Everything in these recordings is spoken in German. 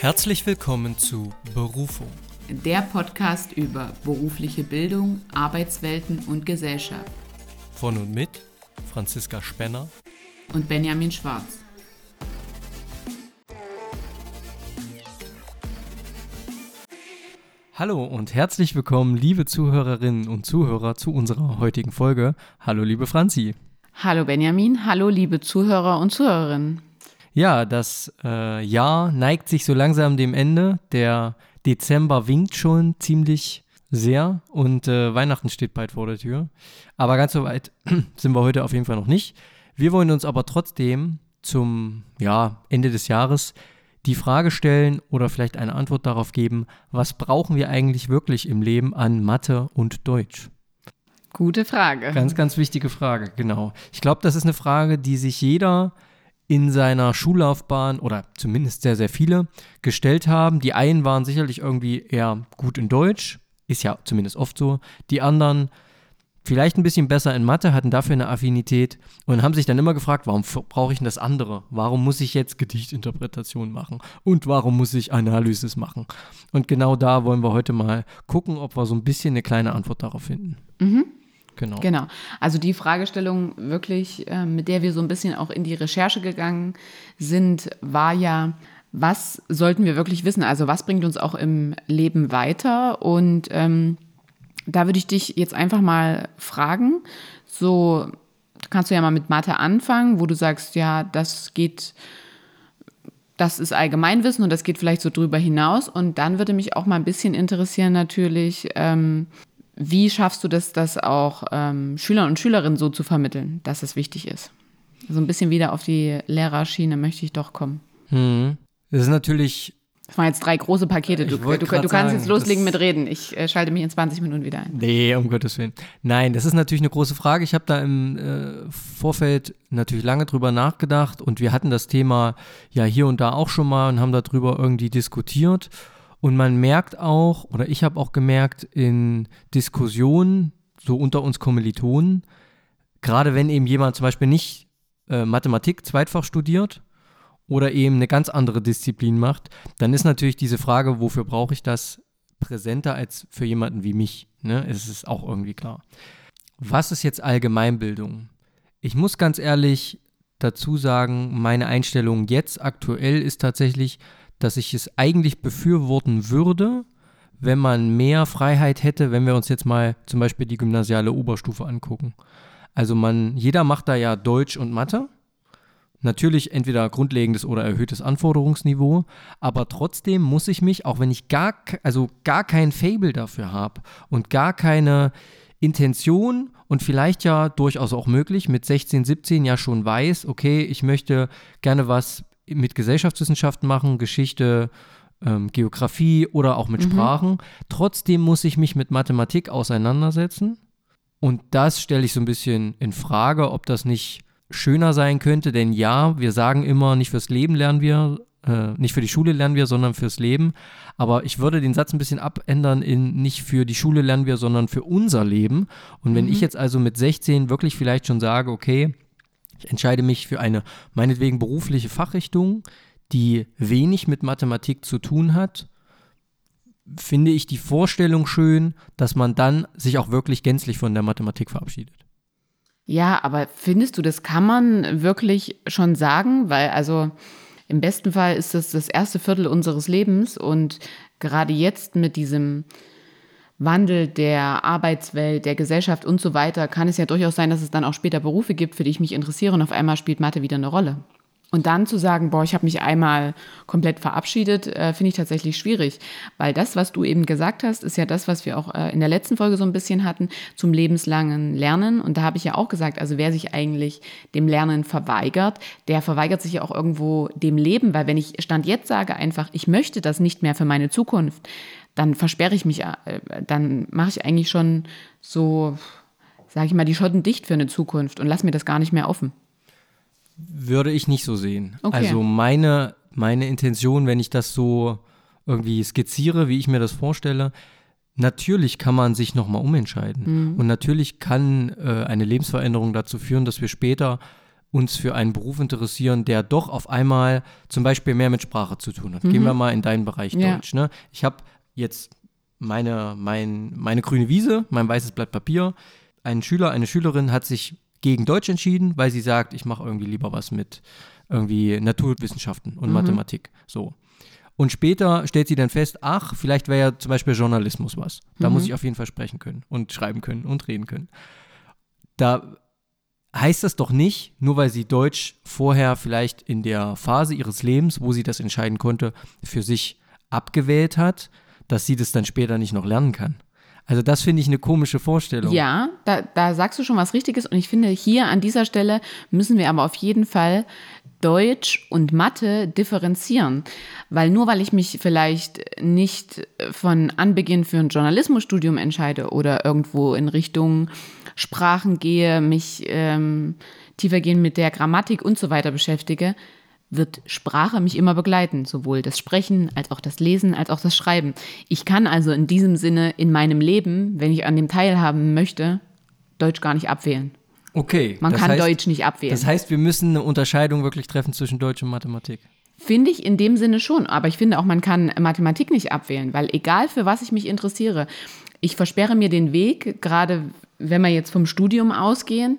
Herzlich willkommen zu Berufung. Der Podcast über berufliche Bildung, Arbeitswelten und Gesellschaft. Von und mit Franziska Spenner und Benjamin Schwarz. Hallo und herzlich willkommen, liebe Zuhörerinnen und Zuhörer, zu unserer heutigen Folge. Hallo, liebe Franzi. Hallo, Benjamin. Hallo, liebe Zuhörer und Zuhörerinnen. Ja, das äh, Jahr neigt sich so langsam dem Ende. Der Dezember winkt schon ziemlich sehr und äh, Weihnachten steht bald vor der Tür. Aber ganz so weit sind wir heute auf jeden Fall noch nicht. Wir wollen uns aber trotzdem zum ja, Ende des Jahres die Frage stellen oder vielleicht eine Antwort darauf geben, was brauchen wir eigentlich wirklich im Leben an Mathe und Deutsch? Gute Frage. Ganz, ganz wichtige Frage, genau. Ich glaube, das ist eine Frage, die sich jeder in seiner Schullaufbahn oder zumindest sehr, sehr viele gestellt haben. Die einen waren sicherlich irgendwie eher gut in Deutsch, ist ja zumindest oft so. Die anderen vielleicht ein bisschen besser in Mathe, hatten dafür eine Affinität und haben sich dann immer gefragt, warum brauche ich denn das andere? Warum muss ich jetzt Gedichtinterpretation machen? Und warum muss ich Analysis machen? Und genau da wollen wir heute mal gucken, ob wir so ein bisschen eine kleine Antwort darauf finden. Mhm. Genau. Genau. Also die Fragestellung wirklich, äh, mit der wir so ein bisschen auch in die Recherche gegangen sind, war ja, was sollten wir wirklich wissen? Also was bringt uns auch im Leben weiter? Und ähm, da würde ich dich jetzt einfach mal fragen, so kannst du ja mal mit Mathe anfangen, wo du sagst, ja, das geht, das ist Allgemeinwissen und das geht vielleicht so drüber hinaus. Und dann würde mich auch mal ein bisschen interessieren natürlich, ähm, wie schaffst du das, das auch ähm, Schülern und Schülerinnen so zu vermitteln, dass es wichtig ist? So ein bisschen wieder auf die Lehrerschiene möchte ich doch kommen. Hm. Das ist natürlich. Das waren jetzt drei große Pakete. Du, du, du kannst sagen, jetzt loslegen mit Reden. Ich äh, schalte mich in 20 Minuten wieder ein. Nee, um Gottes Willen. Nein, das ist natürlich eine große Frage. Ich habe da im äh, Vorfeld natürlich lange drüber nachgedacht und wir hatten das Thema ja hier und da auch schon mal und haben darüber irgendwie diskutiert. Und man merkt auch, oder ich habe auch gemerkt in Diskussionen, so unter uns Kommilitonen, gerade wenn eben jemand zum Beispiel nicht äh, Mathematik zweitfach studiert oder eben eine ganz andere Disziplin macht, dann ist natürlich diese Frage, wofür brauche ich das, präsenter als für jemanden wie mich. Ne? Es ist auch irgendwie klar. Was ist jetzt Allgemeinbildung? Ich muss ganz ehrlich dazu sagen, meine Einstellung jetzt aktuell ist tatsächlich, dass ich es eigentlich befürworten würde, wenn man mehr Freiheit hätte, wenn wir uns jetzt mal zum Beispiel die gymnasiale Oberstufe angucken. Also man, jeder macht da ja Deutsch und Mathe. Natürlich entweder grundlegendes oder erhöhtes Anforderungsniveau, aber trotzdem muss ich mich, auch wenn ich gar, also gar kein Fable dafür habe und gar keine Intention und vielleicht ja durchaus auch möglich, mit 16, 17 ja schon weiß, okay, ich möchte gerne was mit Gesellschaftswissenschaften machen, Geschichte, ähm, Geografie oder auch mit mhm. Sprachen. Trotzdem muss ich mich mit Mathematik auseinandersetzen. Und das stelle ich so ein bisschen in Frage, ob das nicht schöner sein könnte. Denn ja, wir sagen immer, nicht fürs Leben lernen wir, äh, nicht für die Schule lernen wir, sondern fürs Leben. Aber ich würde den Satz ein bisschen abändern in nicht für die Schule lernen wir, sondern für unser Leben. Und wenn mhm. ich jetzt also mit 16 wirklich vielleicht schon sage, okay, ich entscheide mich für eine meinetwegen berufliche Fachrichtung, die wenig mit Mathematik zu tun hat. Finde ich die Vorstellung schön, dass man dann sich auch wirklich gänzlich von der Mathematik verabschiedet. Ja, aber findest du, das kann man wirklich schon sagen? Weil also im besten Fall ist das das erste Viertel unseres Lebens und gerade jetzt mit diesem Wandel der Arbeitswelt, der Gesellschaft und so weiter, kann es ja durchaus sein, dass es dann auch später Berufe gibt, für die ich mich interessiere und auf einmal spielt Mathe wieder eine Rolle. Und dann zu sagen, boah, ich habe mich einmal komplett verabschiedet, äh, finde ich tatsächlich schwierig. Weil das, was du eben gesagt hast, ist ja das, was wir auch äh, in der letzten Folge so ein bisschen hatten, zum lebenslangen Lernen. Und da habe ich ja auch gesagt, also wer sich eigentlich dem Lernen verweigert, der verweigert sich ja auch irgendwo dem Leben. Weil wenn ich Stand jetzt sage einfach, ich möchte das nicht mehr für meine Zukunft, dann versperre ich mich, äh, dann mache ich eigentlich schon so, sage ich mal, die Schotten dicht für eine Zukunft und lasse mir das gar nicht mehr offen. Würde ich nicht so sehen. Okay. Also meine, meine Intention, wenn ich das so irgendwie skizziere, wie ich mir das vorstelle, natürlich kann man sich nochmal umentscheiden. Mhm. Und natürlich kann äh, eine Lebensveränderung dazu führen, dass wir später uns für einen Beruf interessieren, der doch auf einmal zum Beispiel mehr mit Sprache zu tun hat. Gehen wir mal in deinen Bereich Ja. Deutsch. Ne? Ich habe jetzt meine, mein, meine grüne Wiese, mein weißes Blatt Papier. Ein Schüler, eine Schülerin hat sich gegen Deutsch entschieden, weil sie sagt, ich mache irgendwie lieber was mit irgendwie Naturwissenschaften und Mathematik. So. Und später stellt sie dann fest, ach, vielleicht wäre ja zum Beispiel Journalismus was. Da muss ich auf jeden Fall sprechen können und schreiben können und reden können. Da heißt das doch nicht, nur weil sie Deutsch vorher vielleicht in der Phase ihres Lebens, wo sie das entscheiden konnte, für sich abgewählt hat, dass sie das dann später nicht noch lernen kann. Also das finde ich eine komische Vorstellung. Ja, da, da sagst du schon was Richtiges. Und ich finde, hier an dieser Stelle müssen wir aber auf jeden Fall Deutsch und Mathe differenzieren. Weil nur weil ich mich vielleicht nicht von Anbeginn für ein Journalismusstudium entscheide oder irgendwo in Richtung Sprachen gehe, mich ähm, tiefergehend mit der Grammatik und so weiter beschäftige, wird Sprache mich immer begleiten, sowohl das Sprechen als auch das Lesen als auch das Schreiben. Ich kann also in diesem Sinne in meinem Leben, wenn ich an dem teilhaben möchte, Deutsch gar nicht abwählen. Okay. Man kann heißt, Deutsch nicht abwählen. Das heißt, wir müssen eine Unterscheidung wirklich treffen zwischen Deutsch und Mathematik. Finde ich in dem Sinne schon, aber ich finde auch, man kann Mathematik nicht abwählen, weil egal für was ich mich interessiere, ich versperre mir den Weg, gerade wenn wir jetzt vom Studium ausgehen,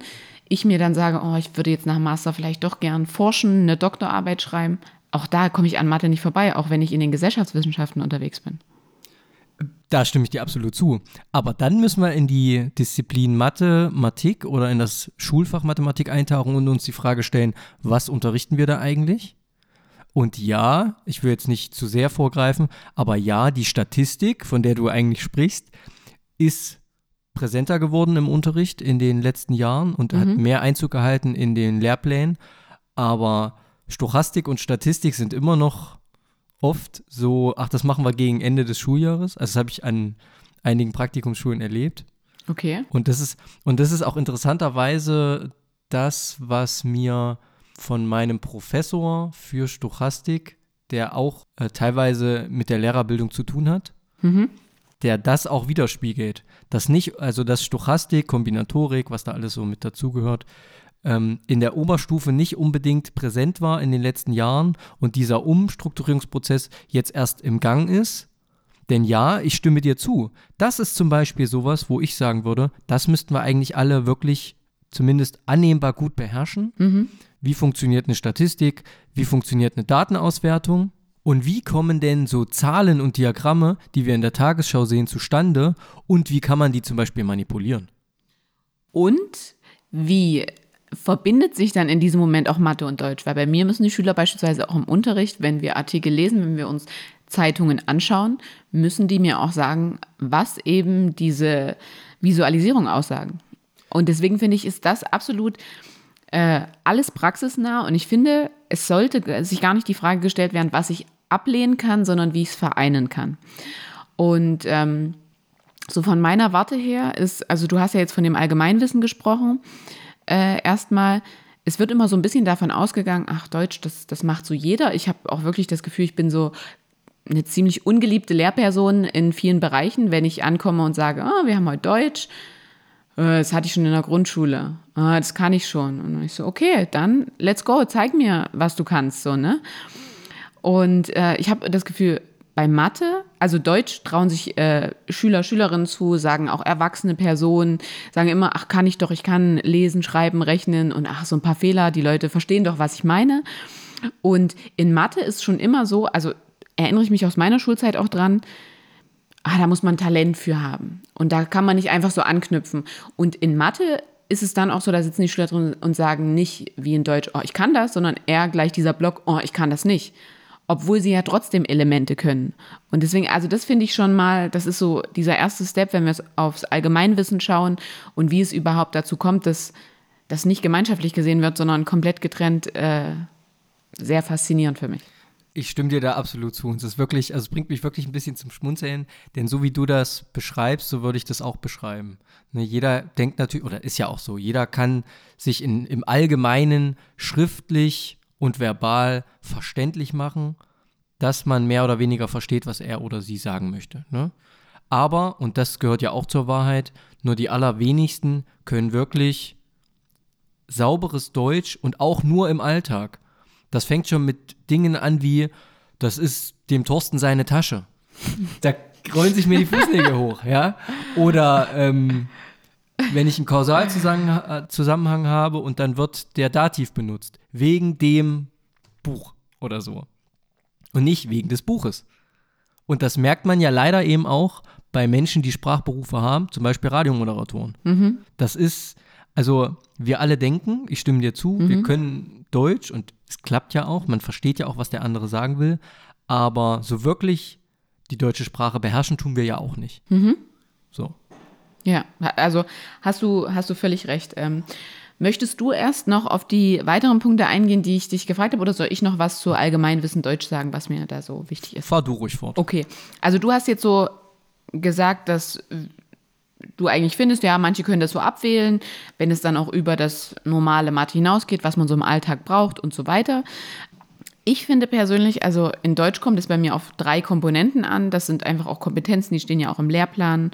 ich mir dann sage, oh, ich würde jetzt nach Master vielleicht doch gern forschen, eine Doktorarbeit schreiben. Auch da komme ich an Mathe nicht vorbei, auch wenn ich in den Gesellschaftswissenschaften unterwegs bin. Da stimme ich dir absolut zu. Aber dann müssen wir in die Disziplin Mathematik oder in das Schulfach Mathematik eintauchen und uns die Frage stellen, was unterrichten wir da eigentlich? Und ja, ich will jetzt nicht zu sehr vorgreifen, aber ja, die Statistik, von der du eigentlich sprichst, ist präsenter geworden im Unterricht in den letzten Jahren und hat mehr Einzug gehalten in den Lehrplänen. Aber Stochastik und Statistik sind immer noch oft so, ach, das machen wir gegen Ende des Schuljahres. Also das habe ich an einigen Praktikumsschulen erlebt. Okay. Und das ist, und das ist auch interessanterweise das, was mir von meinem Professor für Stochastik, der auch äh, teilweise mit der Lehrerbildung zu tun hat, der das auch widerspiegelt. Dass nicht, also dass Stochastik, Kombinatorik, was da alles so mit dazugehört, ähm, in der Oberstufe nicht unbedingt präsent war in den letzten Jahren und dieser Umstrukturierungsprozess jetzt erst im Gang ist. Denn ja, ich stimme dir zu. Das ist zum Beispiel sowas, wo ich sagen würde, das müssten wir eigentlich alle wirklich zumindest annehmbar gut beherrschen. Wie funktioniert eine Statistik? Wie funktioniert eine Datenauswertung? Und wie kommen denn so Zahlen und Diagramme, die wir in der Tagesschau sehen, zustande? Und wie kann man die zum Beispiel manipulieren? Und wie verbindet sich dann in diesem Moment auch Mathe und Deutsch? Weil bei mir müssen die Schüler beispielsweise auch im Unterricht, wenn wir Artikel lesen, wenn wir uns Zeitungen anschauen, müssen die mir auch sagen, was eben diese Visualisierung aussagen. Und deswegen finde ich, ist das absolut äh, alles praxisnah. Und ich finde, es sollte sich gar nicht die Frage gestellt werden, was ich ablehnen kann, sondern wie ich es vereinen kann. Und ähm, so von meiner Warte her ist, also du hast ja jetzt von dem Allgemeinwissen gesprochen, äh, erstmal, es wird immer so ein bisschen davon ausgegangen, ach Deutsch, das, das macht so jeder. Ich habe auch wirklich das Gefühl, ich bin so eine ziemlich ungeliebte Lehrperson in vielen Bereichen, wenn ich ankomme und sage, ah, wir haben heute Deutsch, das hatte ich schon in der Grundschule, ah, das kann ich schon. Und ich so, okay, dann let's go, zeig mir, was du kannst, so, ne? Und äh, ich habe das Gefühl, bei Mathe, also Deutsch trauen sich äh, Schüler, Schülerinnen zu, sagen auch erwachsene Personen, sagen immer, ach kann ich doch, ich kann lesen, schreiben, rechnen und ach so ein paar Fehler, die Leute verstehen doch, was ich meine. Und in Mathe ist schon immer so, also erinnere ich mich aus meiner Schulzeit auch dran, ah, da muss man Talent für haben. Und da kann man nicht einfach so anknüpfen. Und in Mathe ist es dann auch so, da sitzen die Schüler drin und sagen nicht wie in Deutsch, oh, ich kann das, sondern eher gleich dieser Block, oh, ich kann das nicht obwohl sie ja trotzdem Elemente können. Und deswegen, also das finde ich schon mal, das ist so dieser erste Step, wenn wir aufs Allgemeinwissen schauen und wie es überhaupt dazu kommt, dass das nicht gemeinschaftlich gesehen wird, sondern komplett getrennt, äh, sehr faszinierend für mich. Ich stimme dir da absolut zu. Und es ist wirklich, also es bringt mich wirklich ein bisschen zum Schmunzeln, denn so wie du das beschreibst, so würde ich das auch beschreiben. Ne, jeder denkt natürlich, oder ist ja auch so, jeder kann sich in, im Allgemeinen schriftlich und verbal verständlich machen, dass man mehr oder weniger versteht, was er oder sie sagen möchte. Ne? Aber, und das gehört ja auch zur Wahrheit, nur die allerwenigsten können wirklich sauberes Deutsch und auch nur im Alltag. Das fängt schon mit Dingen an wie, das ist dem Thorsten seine Tasche. Da rollen sich mir die Fußnägel hoch, ja. Oder ähm, wenn ich einen Kausalzusammenhang habe und dann wird der Dativ benutzt, wegen dem Buch oder so. Und nicht wegen des Buches. Und das merkt man ja leider eben auch bei Menschen, die Sprachberufe haben, zum Beispiel Radiomoderatoren. Mhm. Das ist, also wir alle denken, ich stimme dir zu, mhm. wir können Deutsch und es klappt ja auch, man versteht ja auch, was der andere sagen will, aber so wirklich die deutsche Sprache beherrschen tun wir ja auch nicht. Mhm. So. Ja, also hast du, hast du völlig recht. Ähm, möchtest du erst noch auf die weiteren Punkte eingehen, die ich dich gefragt habe, oder soll ich noch was zu Allgemeinwissen Deutsch sagen, was mir da so wichtig ist? Fahr du ruhig fort. Okay, also du hast jetzt so gesagt, dass du eigentlich findest, ja, manche können das so abwählen, wenn es dann auch über das normale Mathe hinausgeht, was man so im Alltag braucht und so weiter. Ich finde persönlich, also in Deutsch kommt es bei mir auf drei Komponenten an. Das sind einfach auch Kompetenzen, die stehen ja auch im Lehrplan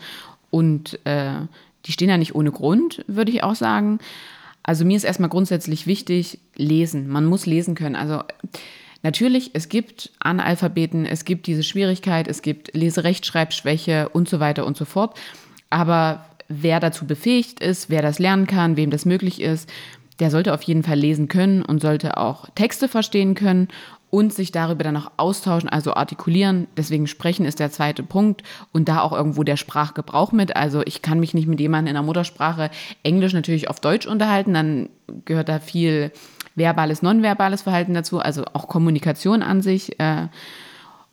und äh, die stehen ja nicht ohne Grund, würde ich auch sagen. Also mir ist erstmal grundsätzlich wichtig, lesen. Man muss lesen können. Also natürlich, es gibt Analphabeten, es gibt diese Schwierigkeit, es gibt Leserechtschreibschwäche und so weiter und so fort. Aber wer dazu befähigt ist, wer das lernen kann, wem das möglich ist, der sollte auf jeden Fall lesen können und sollte auch Texte verstehen können und sich darüber dann auch austauschen, also artikulieren. Deswegen sprechen ist der zweite Punkt und da auch irgendwo der Sprachgebrauch mit. Also ich kann mich nicht mit jemandem in der Muttersprache Englisch natürlich auf Deutsch unterhalten, dann gehört da viel verbales, nonverbales Verhalten dazu, also auch Kommunikation an sich. Äh,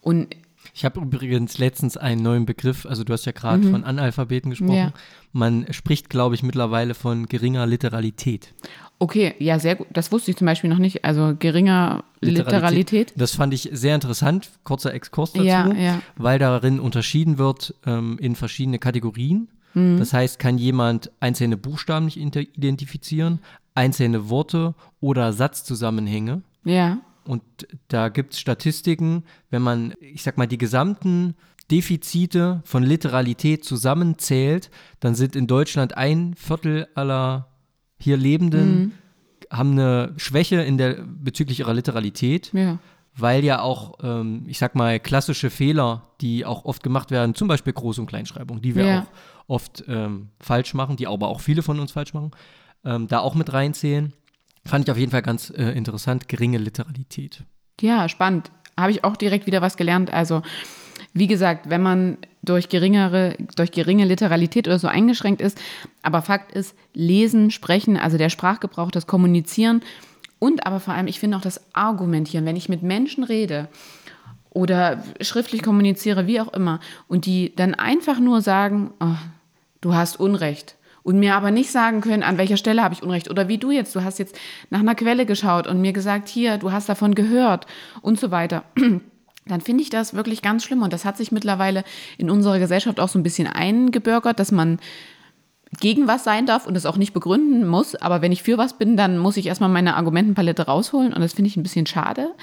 und ich habe übrigens letztens einen neuen Begriff, also du hast ja gerade mhm. von Analphabeten gesprochen. Ja. Man spricht, glaube ich, mittlerweile von geringer Literalität. Okay, ja, sehr gut. Das wusste ich zum Beispiel noch nicht. Also geringer Literalität. Literalität. Das fand ich sehr interessant. Kurzer Exkurs dazu, ja, ja. weil darin unterschieden wird ähm, in verschiedene Kategorien. Mhm. Das heißt, kann jemand einzelne Buchstaben nicht identifizieren, einzelne Worte oder Satzzusammenhänge. Ja. Und da gibt es Statistiken, wenn man, ich sag mal, die gesamten Defizite von Literalität zusammenzählt, dann sind in Deutschland ein Viertel aller hier Lebenden mhm. haben eine Schwäche in der, bezüglich ihrer Literalität. Ja. Weil ja auch, ähm, ich sag mal, klassische Fehler, die auch oft gemacht werden, zum Beispiel Groß- und Kleinschreibung, die wir ja. auch oft ähm, falsch machen, die aber auch viele von uns falsch machen, ähm, da auch mit reinzählen. Fand ich auf jeden Fall ganz äh, interessant, geringe Literalität. Ja, spannend. Habe ich auch direkt wieder was gelernt. Also wie gesagt, wenn man durch geringere, durch geringe Literalität oder so eingeschränkt ist, aber Fakt ist, lesen, sprechen, also der Sprachgebrauch, das Kommunizieren und aber vor allem, ich finde auch das Argumentieren, wenn ich mit Menschen rede oder schriftlich kommuniziere, wie auch immer, und die dann einfach nur sagen, oh, du hast Unrecht, und mir aber nicht sagen können, an welcher Stelle habe ich Unrecht oder wie du jetzt, du hast jetzt nach einer Quelle geschaut und mir gesagt, hier, du hast davon gehört und so weiter dann finde ich das wirklich ganz schlimm. Und das hat sich mittlerweile in unserer Gesellschaft auch so ein bisschen eingebürgert, dass man gegen was sein darf und es auch nicht begründen muss. Aber wenn ich für was bin, dann muss ich erstmal meine Argumentenpalette rausholen. Und das finde ich ein bisschen schade.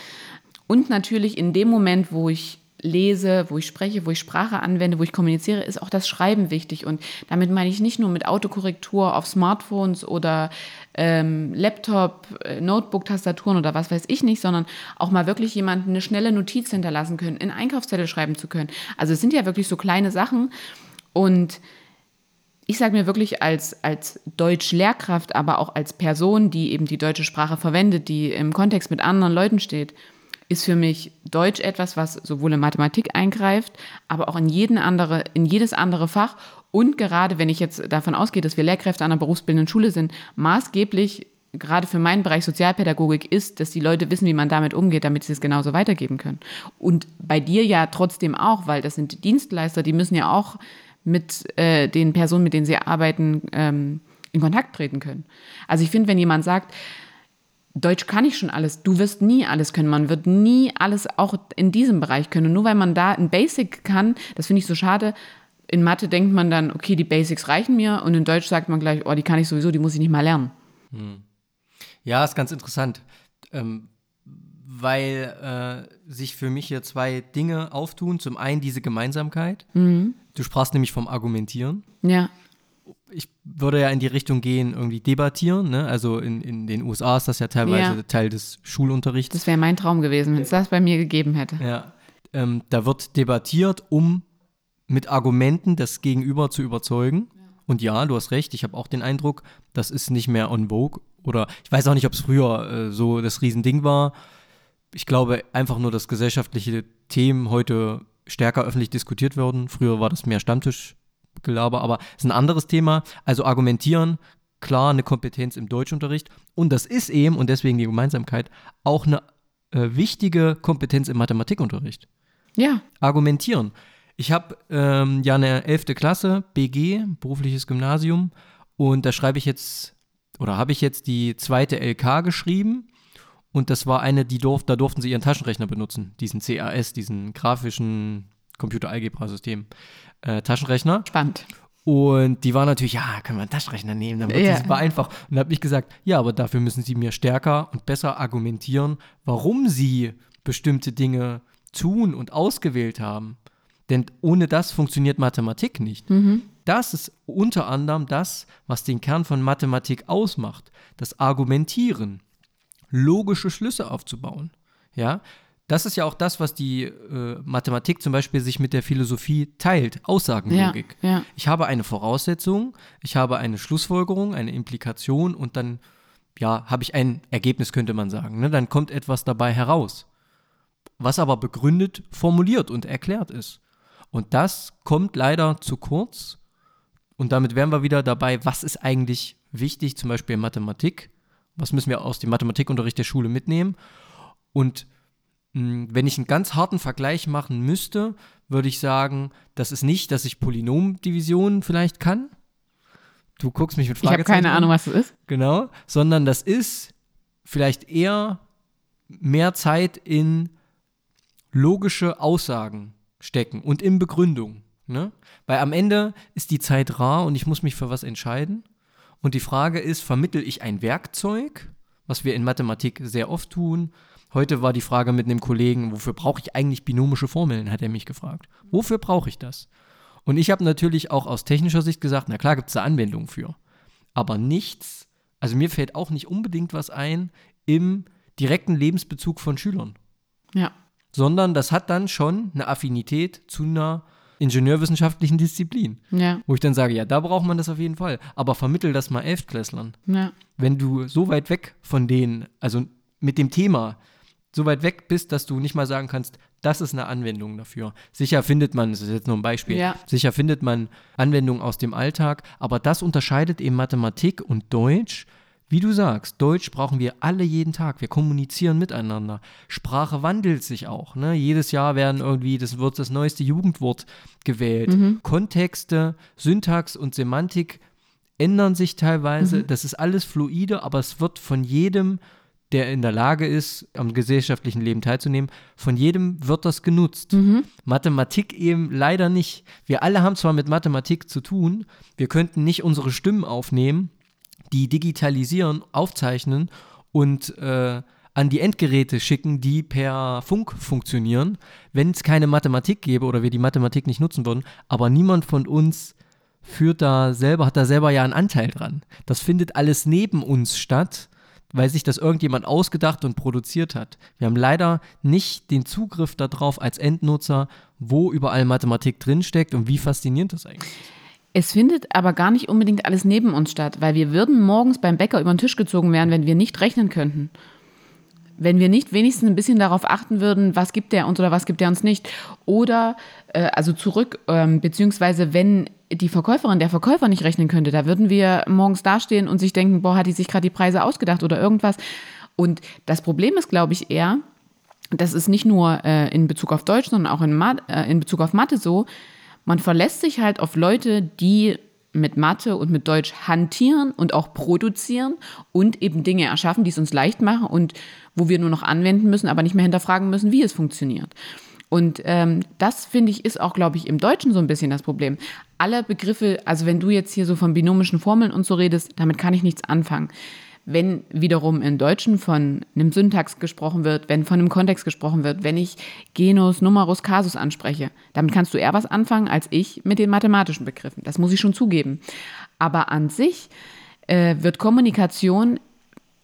Und natürlich in dem Moment, wo ich lese, wo ich spreche, wo ich Sprache anwende, wo ich kommuniziere, ist auch das Schreiben wichtig. Und damit meine ich nicht nur mit Autokorrektur auf Smartphones oder ähm, Laptop, äh, Notebook-Tastaturen oder was weiß ich nicht, sondern auch mal wirklich jemanden eine schnelle Notiz hinterlassen können, in Einkaufszettel schreiben zu können. Also es sind ja wirklich so kleine Sachen. Und ich sage mir wirklich als, als Deutsch-Lehrkraft, aber auch als Person, die eben die deutsche Sprache verwendet, die im Kontext mit anderen Leuten steht, ist für mich Deutsch etwas, was sowohl in Mathematik eingreift, aber auch in, jeden andere, in jedes andere Fach. Und gerade wenn ich jetzt davon ausgehe, dass wir Lehrkräfte an einer berufsbildenden Schule sind, maßgeblich gerade für meinen Bereich Sozialpädagogik ist, dass die Leute wissen, wie man damit umgeht, damit sie es genauso weitergeben können. Und bei dir ja trotzdem auch, weil das sind Dienstleister, die müssen ja auch mit äh, den Personen, mit denen sie arbeiten, ähm, in Kontakt treten können. Also ich finde, wenn jemand sagt, Deutsch kann ich schon alles. Du wirst nie alles können. Man wird nie alles auch in diesem Bereich können. Und nur weil man da ein Basic kann, das finde ich so schade. In Mathe denkt man dann, okay, die Basics reichen mir. Und in Deutsch sagt man gleich, oh, die kann ich sowieso, die muss ich nicht mal lernen. Hm. Ja, ist ganz interessant. Ähm, weil äh, sich für mich hier zwei Dinge auftun. Zum einen diese Gemeinsamkeit. Mhm. Du sprachst nämlich vom Argumentieren. Ja würde ja in die Richtung gehen, irgendwie debattieren. Ne? Also in, in den USA ist das ja teilweise Ja. Teil des Schulunterrichts. Das wäre mein Traum gewesen, wenn es das bei mir gegeben hätte. Ja, ähm, da wird debattiert, um mit Argumenten das Gegenüber zu überzeugen. Und ja, du hast recht, ich habe auch den Eindruck, das ist nicht mehr on vogue. Oder ich weiß auch nicht, ob es früher äh, so das Riesending war. Ich glaube einfach nur, dass gesellschaftliche Themen heute stärker öffentlich diskutiert werden. Früher war das mehr Stammtischgelaber, aber es ist ein anderes Thema. Also argumentieren, klar, eine Kompetenz im Deutschunterricht. Und das ist eben, und deswegen die Gemeinsamkeit, auch eine äh, wichtige Kompetenz im Mathematikunterricht. Ja, Argumentieren. Ich habe ähm, ja eine 11. Klasse, BG, berufliches Gymnasium, und da schreibe ich jetzt, oder habe ich jetzt die zweite LK geschrieben. Und das war eine, die durf, da durften sie ihren Taschenrechner benutzen, diesen CAS, diesen grafischen Computeralgebra-System. Äh, Taschenrechner. spannend. Und die war natürlich, ja, können wir einen Taschenrechner nehmen, dann wird Ja. es super einfach. Und habe ich gesagt, ja, aber dafür müssen sie mir stärker und besser argumentieren, warum sie bestimmte Dinge tun und ausgewählt haben. Denn ohne das funktioniert Mathematik nicht. Das ist unter anderem das, was den Kern von Mathematik ausmacht. Das Argumentieren, logische Schlüsse aufzubauen. Ja, das ist ja auch das, was die äh, Mathematik zum Beispiel sich mit der Philosophie teilt, Aussagenlogik. Ja, ja. Ich habe eine Voraussetzung, ich habe eine Schlussfolgerung, eine Implikation und dann, ja, habe ich ein Ergebnis, könnte man sagen. Ne? Dann kommt etwas dabei heraus, was aber begründet, formuliert und erklärt ist. Und das kommt leider zu kurz. Und damit wären wir wieder dabei, was ist eigentlich wichtig, zum Beispiel in Mathematik? Was müssen wir aus dem Mathematikunterricht der Schule mitnehmen? Und wenn ich einen ganz harten Vergleich machen müsste, würde ich sagen, das ist nicht, dass ich Polynomdivisionen vielleicht kann. Du guckst mich mit Ich habe Fragezeichen keine. Ahnung, was das ist. Genau, sondern das ist vielleicht eher mehr Zeit in logische Aussagen stecken und in Begründung. Ne? Weil am Ende ist die Zeit rar und ich muss mich für was entscheiden. Und die Frage ist, vermittel ich ein Werkzeug, was wir in Mathematik sehr oft tun? Heute war die Frage mit einem Kollegen, wofür brauche ich eigentlich binomische Formeln, hat er mich gefragt. Wofür brauche ich das? Und ich habe natürlich auch aus technischer Sicht gesagt, na klar gibt es da Anwendungen für. Aber nichts, also mir fällt auch nicht unbedingt was ein im direkten Lebensbezug von Schülern Ja. sondern das hat dann schon eine Affinität zu einer ingenieurwissenschaftlichen Disziplin. Ja, Wo ich dann sage, ja, da braucht man das auf jeden Fall. Aber vermittel das mal Elftklässlern. ja. Wenn du so weit weg von denen, also mit dem Thema, so weit weg bist, dass du nicht mal sagen kannst, das ist eine Anwendung dafür. Sicher findet man, das ist jetzt nur ein Beispiel, Ja. sicher findet man Anwendungen aus dem Alltag, aber das unterscheidet eben Mathematik und Deutsch. Wie du sagst, Deutsch brauchen wir alle jeden Tag. Wir kommunizieren miteinander. Sprache wandelt sich auch. Ne? Jedes Jahr werden irgendwie, das wird das neueste Jugendwort gewählt. Kontexte, Syntax und Semantik ändern sich teilweise. Das ist alles fluide, aber es wird von jedem, der in der Lage ist, am gesellschaftlichen Leben teilzunehmen, von jedem wird das genutzt. Mathematik eben leider nicht. Wir alle haben zwar mit Mathematik zu tun, wir könnten nicht unsere Stimmen aufnehmen, die digitalisieren, aufzeichnen und äh, an die Endgeräte schicken, die per Funk funktionieren, wenn es keine Mathematik gäbe oder wir die Mathematik nicht nutzen würden. Aber niemand von uns führt da selber, hat da selber ja einen Anteil dran. Das findet alles neben uns statt, weil sich das irgendjemand ausgedacht und produziert hat. Wir haben leider nicht den Zugriff darauf als Endnutzer, wo überall Mathematik drinsteckt und wie faszinierend das eigentlich ist. Es findet aber gar nicht unbedingt alles neben uns statt, weil wir würden morgens beim Bäcker über den Tisch gezogen werden, wenn wir nicht rechnen könnten. Wenn wir nicht wenigstens ein bisschen darauf achten würden, was gibt der uns oder was gibt der uns nicht. Oder, äh, also zurück, ähm, beziehungsweise wenn die Verkäuferin, der Verkäufer nicht rechnen könnte, da würden wir morgens dastehen und sich denken, boah, hat die sich gerade die Preise ausgedacht oder irgendwas. Und das Problem ist, glaube ich, eher, das ist nicht nur äh, in Bezug auf Deutsch, sondern auch in, Mat äh, in Bezug auf Mathe so, man verlässt sich halt auf Leute, die mit Mathe und mit Deutsch hantieren und auch produzieren und eben Dinge erschaffen, die es uns leicht machen und wo wir nur noch anwenden müssen, aber nicht mehr hinterfragen müssen, wie es funktioniert. Und ähm, das, finde ich, ist auch, glaube ich, im Deutschen so ein bisschen das Problem. Alle Begriffe, also wenn du jetzt hier so von binomischen Formeln und so redest, damit kann ich nichts anfangen. Wenn wiederum im Deutschen von einem Syntax gesprochen wird, wenn von einem Kontext gesprochen wird, wenn ich Genus, Numerus, Casus anspreche, damit kannst du eher was anfangen als ich mit den mathematischen Begriffen. Das muss ich schon zugeben. Aber an sich äh, wird Kommunikation,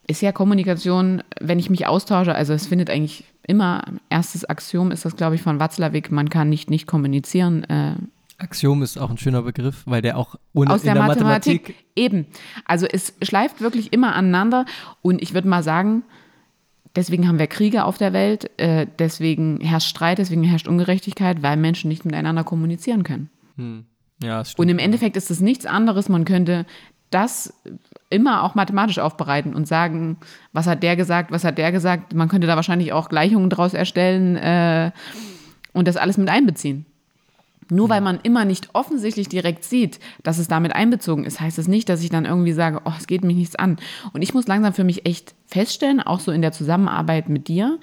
ist ja Kommunikation, wenn ich mich austausche, also es findet eigentlich immer, erstes Axiom ist das, glaube ich, von Watzlawick, man kann nicht nicht kommunizieren. Äh, Axiom ist auch ein schöner Begriff, weil der auch ohne, aus der, in der Mathematik, Mathematik eben. Also es schleift wirklich immer aneinander und ich würde mal sagen, deswegen haben wir Kriege auf der Welt, äh, deswegen herrscht Streit, deswegen herrscht Ungerechtigkeit, weil Menschen nicht miteinander kommunizieren können. Hm. Ja, das Und stimmt. im Endeffekt ist es nichts anderes, man könnte das immer auch mathematisch aufbereiten und sagen, was hat der gesagt, was hat der gesagt. Man könnte da wahrscheinlich auch Gleichungen draus erstellen äh, und das alles mit einbeziehen. Nur weil man immer nicht offensichtlich direkt sieht, dass es damit einbezogen ist, heißt es nicht, dass ich dann irgendwie sage, oh, es geht mich nichts an. Und ich muss langsam für mich echt feststellen, auch so in der Zusammenarbeit mit dir,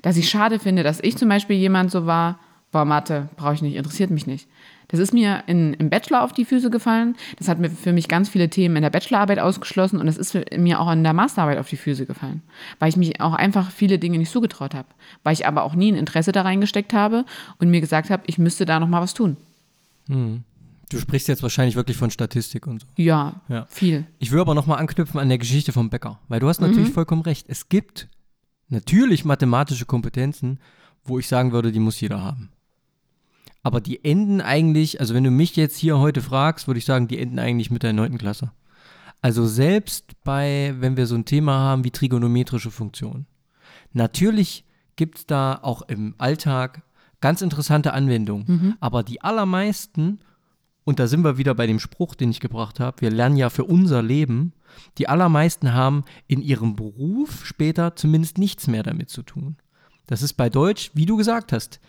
dass ich schade finde, dass ich zum Beispiel jemand so war, boah, Mathe brauche ich nicht, interessiert mich nicht. Das ist mir in, im Bachelor auf die Füße gefallen. Das hat mir für mich ganz viele Themen in der Bachelorarbeit ausgeschlossen und das ist mir auch in der Masterarbeit auf die Füße gefallen, weil ich mich auch einfach viele Dinge nicht zugetraut habe, weil ich aber auch nie ein Interesse da reingesteckt habe und mir gesagt habe, ich müsste da noch mal was tun. Du sprichst jetzt wahrscheinlich wirklich von Statistik und so. Ja, Ja. viel. Ich will aber nochmal anknüpfen an der Geschichte vom Bäcker, weil du hast natürlich vollkommen recht. Es gibt natürlich mathematische Kompetenzen, wo ich sagen würde, die muss jeder haben. Aber die enden eigentlich, also wenn du mich jetzt hier heute fragst, würde ich sagen, die enden eigentlich mit der 9. Klasse. Also selbst bei, wenn wir so ein Thema haben wie trigonometrische Funktionen. Natürlich gibt es da auch im Alltag ganz interessante Anwendungen, aber die allermeisten und da sind wir wieder bei dem Spruch, den ich gebracht habe. Wir lernen ja für unser Leben. Die allermeisten haben in ihrem Beruf später zumindest nichts mehr damit zu tun. Das ist bei Deutsch, wie du gesagt hast,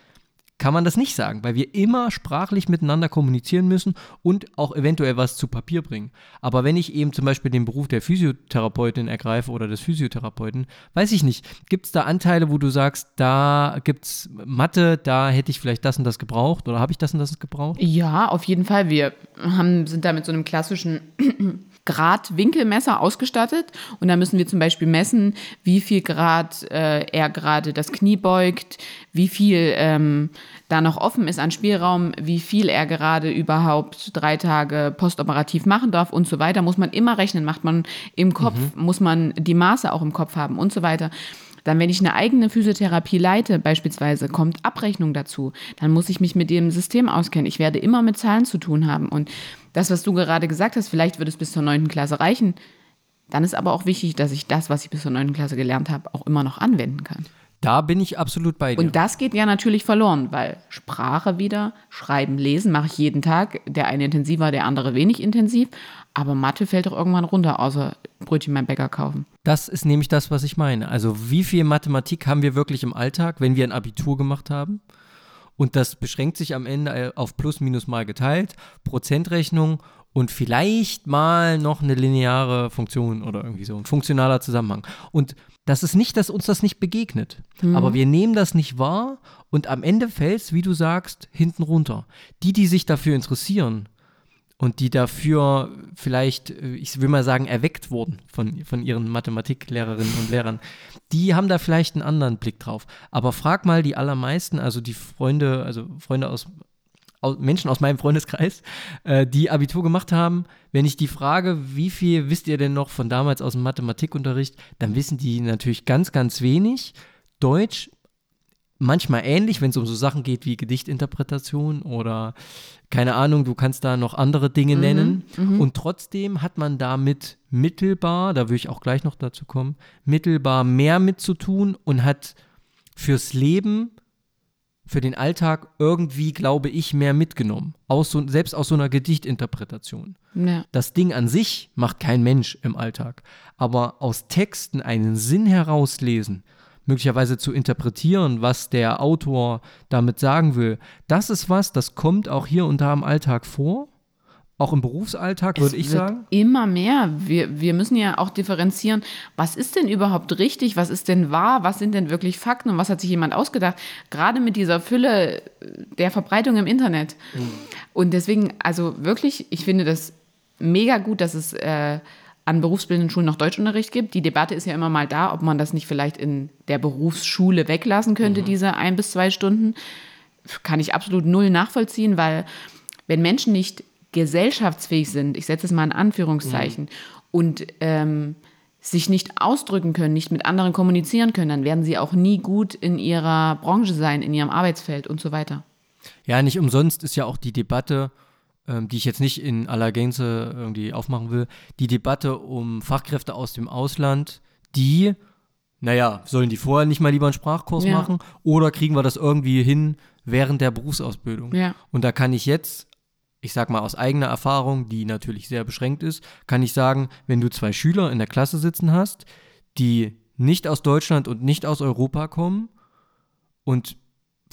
kann man das nicht sagen, weil wir immer sprachlich miteinander kommunizieren müssen und auch eventuell was zu Papier bringen. Aber wenn ich eben zum Beispiel den Beruf der Physiotherapeutin ergreife oder des Physiotherapeuten, weiß ich nicht, gibt es da Anteile, wo du sagst, da gibt es Mathe, da hätte ich vielleicht das und das gebraucht oder habe ich das und das gebraucht? Ja, auf jeden Fall. Wir haben, sind da mit so einem klassischen Grad-Winkelmesser ausgestattet und da müssen wir zum Beispiel messen, wie viel Grad äh, er gerade das Knie beugt, wie viel ähm, da noch offen ist an Spielraum, wie viel er gerade überhaupt drei Tage postoperativ machen darf und so weiter. Muss man immer rechnen, macht man im Kopf, muss man die Maße auch im Kopf haben und so weiter. Dann, wenn ich eine eigene Physiotherapie leite, beispielsweise, kommt Abrechnung dazu. Dann muss ich mich mit dem System auskennen. Ich werde immer mit Zahlen zu tun haben. Und das, was du gerade gesagt hast, vielleicht wird es bis zur 9. Klasse reichen. Dann ist aber auch wichtig, dass ich das, was ich bis zur 9. Klasse gelernt habe, auch immer noch anwenden kann. Da bin ich absolut bei dir. Und das geht ja natürlich verloren, weil Sprache wieder, Schreiben, Lesen mache ich jeden Tag. Der eine intensiver, der andere wenig intensiv. Aber Mathe fällt doch irgendwann runter, außer Brötchen beim Bäcker kaufen. Das ist nämlich das, was ich meine. Also wie viel Mathematik haben wir wirklich im Alltag, wenn wir ein Abitur gemacht haben? Und das beschränkt sich am Ende auf Plus, Minus mal geteilt, Prozentrechnung und vielleicht mal noch eine lineare Funktion oder irgendwie so, ein funktionaler Zusammenhang. Und das ist nicht, dass uns das nicht begegnet. Aber wir nehmen das nicht wahr und am Ende fällt es, wie du sagst, hinten runter. Die, die sich dafür interessieren, und die dafür vielleicht, äh, ich will mal sagen, erweckt wurden von, von ihren Mathematiklehrerinnen und Lehrern, die haben da vielleicht einen anderen Blick drauf. Aber frag mal die allermeisten, also die Freunde, also Freunde aus, aus Menschen aus meinem Freundeskreis, äh, die Abitur gemacht haben, wenn ich die frage, wie viel wisst ihr denn noch von damals aus dem Mathematikunterricht, dann wissen die natürlich ganz, ganz wenig. Deutsch manchmal ähnlich, wenn es um so Sachen geht wie Gedichtinterpretation oder keine Ahnung, du kannst da noch andere Dinge nennen. Und trotzdem hat man damit mittelbar, da will ich auch gleich noch dazu kommen, mittelbar mehr mit zu tun und hat fürs Leben, für den Alltag irgendwie, glaube ich, mehr mitgenommen. Aus so, selbst aus so einer Gedichtinterpretation. Ja. Das Ding an sich macht kein Mensch im Alltag. Aber aus Texten einen Sinn herauslesen, möglicherweise zu interpretieren, was der Autor damit sagen will, das ist was, das kommt auch hier und da im Alltag vor. Auch im Berufsalltag, würde ich sagen. Immer mehr. Wir, wir müssen ja auch differenzieren, was ist denn überhaupt richtig, was ist denn wahr, was sind denn wirklich Fakten und was hat sich jemand ausgedacht. Gerade mit dieser Fülle der Verbreitung im Internet. Und deswegen, also wirklich, ich finde das mega gut, dass es äh, an berufsbildenden Schulen noch Deutschunterricht gibt. Die Debatte ist ja immer mal da, ob man das nicht vielleicht in der Berufsschule weglassen könnte, diese ein bis zwei Stunden. Kann ich absolut null nachvollziehen, weil wenn Menschen nicht gesellschaftsfähig sind, ich setze es mal in Anführungszeichen, mhm. und ähm, sich nicht ausdrücken können, nicht mit anderen kommunizieren können, dann werden sie auch nie gut in ihrer Branche sein, in ihrem Arbeitsfeld und so weiter. Ja, nicht umsonst ist ja auch die Debatte, ähm, die ich jetzt nicht in aller Gänze irgendwie aufmachen will, die Debatte um Fachkräfte aus dem Ausland, die, naja, sollen die vorher nicht mal lieber einen Sprachkurs ja. machen oder kriegen wir das irgendwie hin während der Berufsausbildung? Ja. Und da kann ich jetzt ich sag mal aus eigener Erfahrung, die natürlich sehr beschränkt ist, kann ich sagen, wenn du zwei Schüler in der Klasse sitzen hast, die nicht aus Deutschland und nicht aus Europa kommen und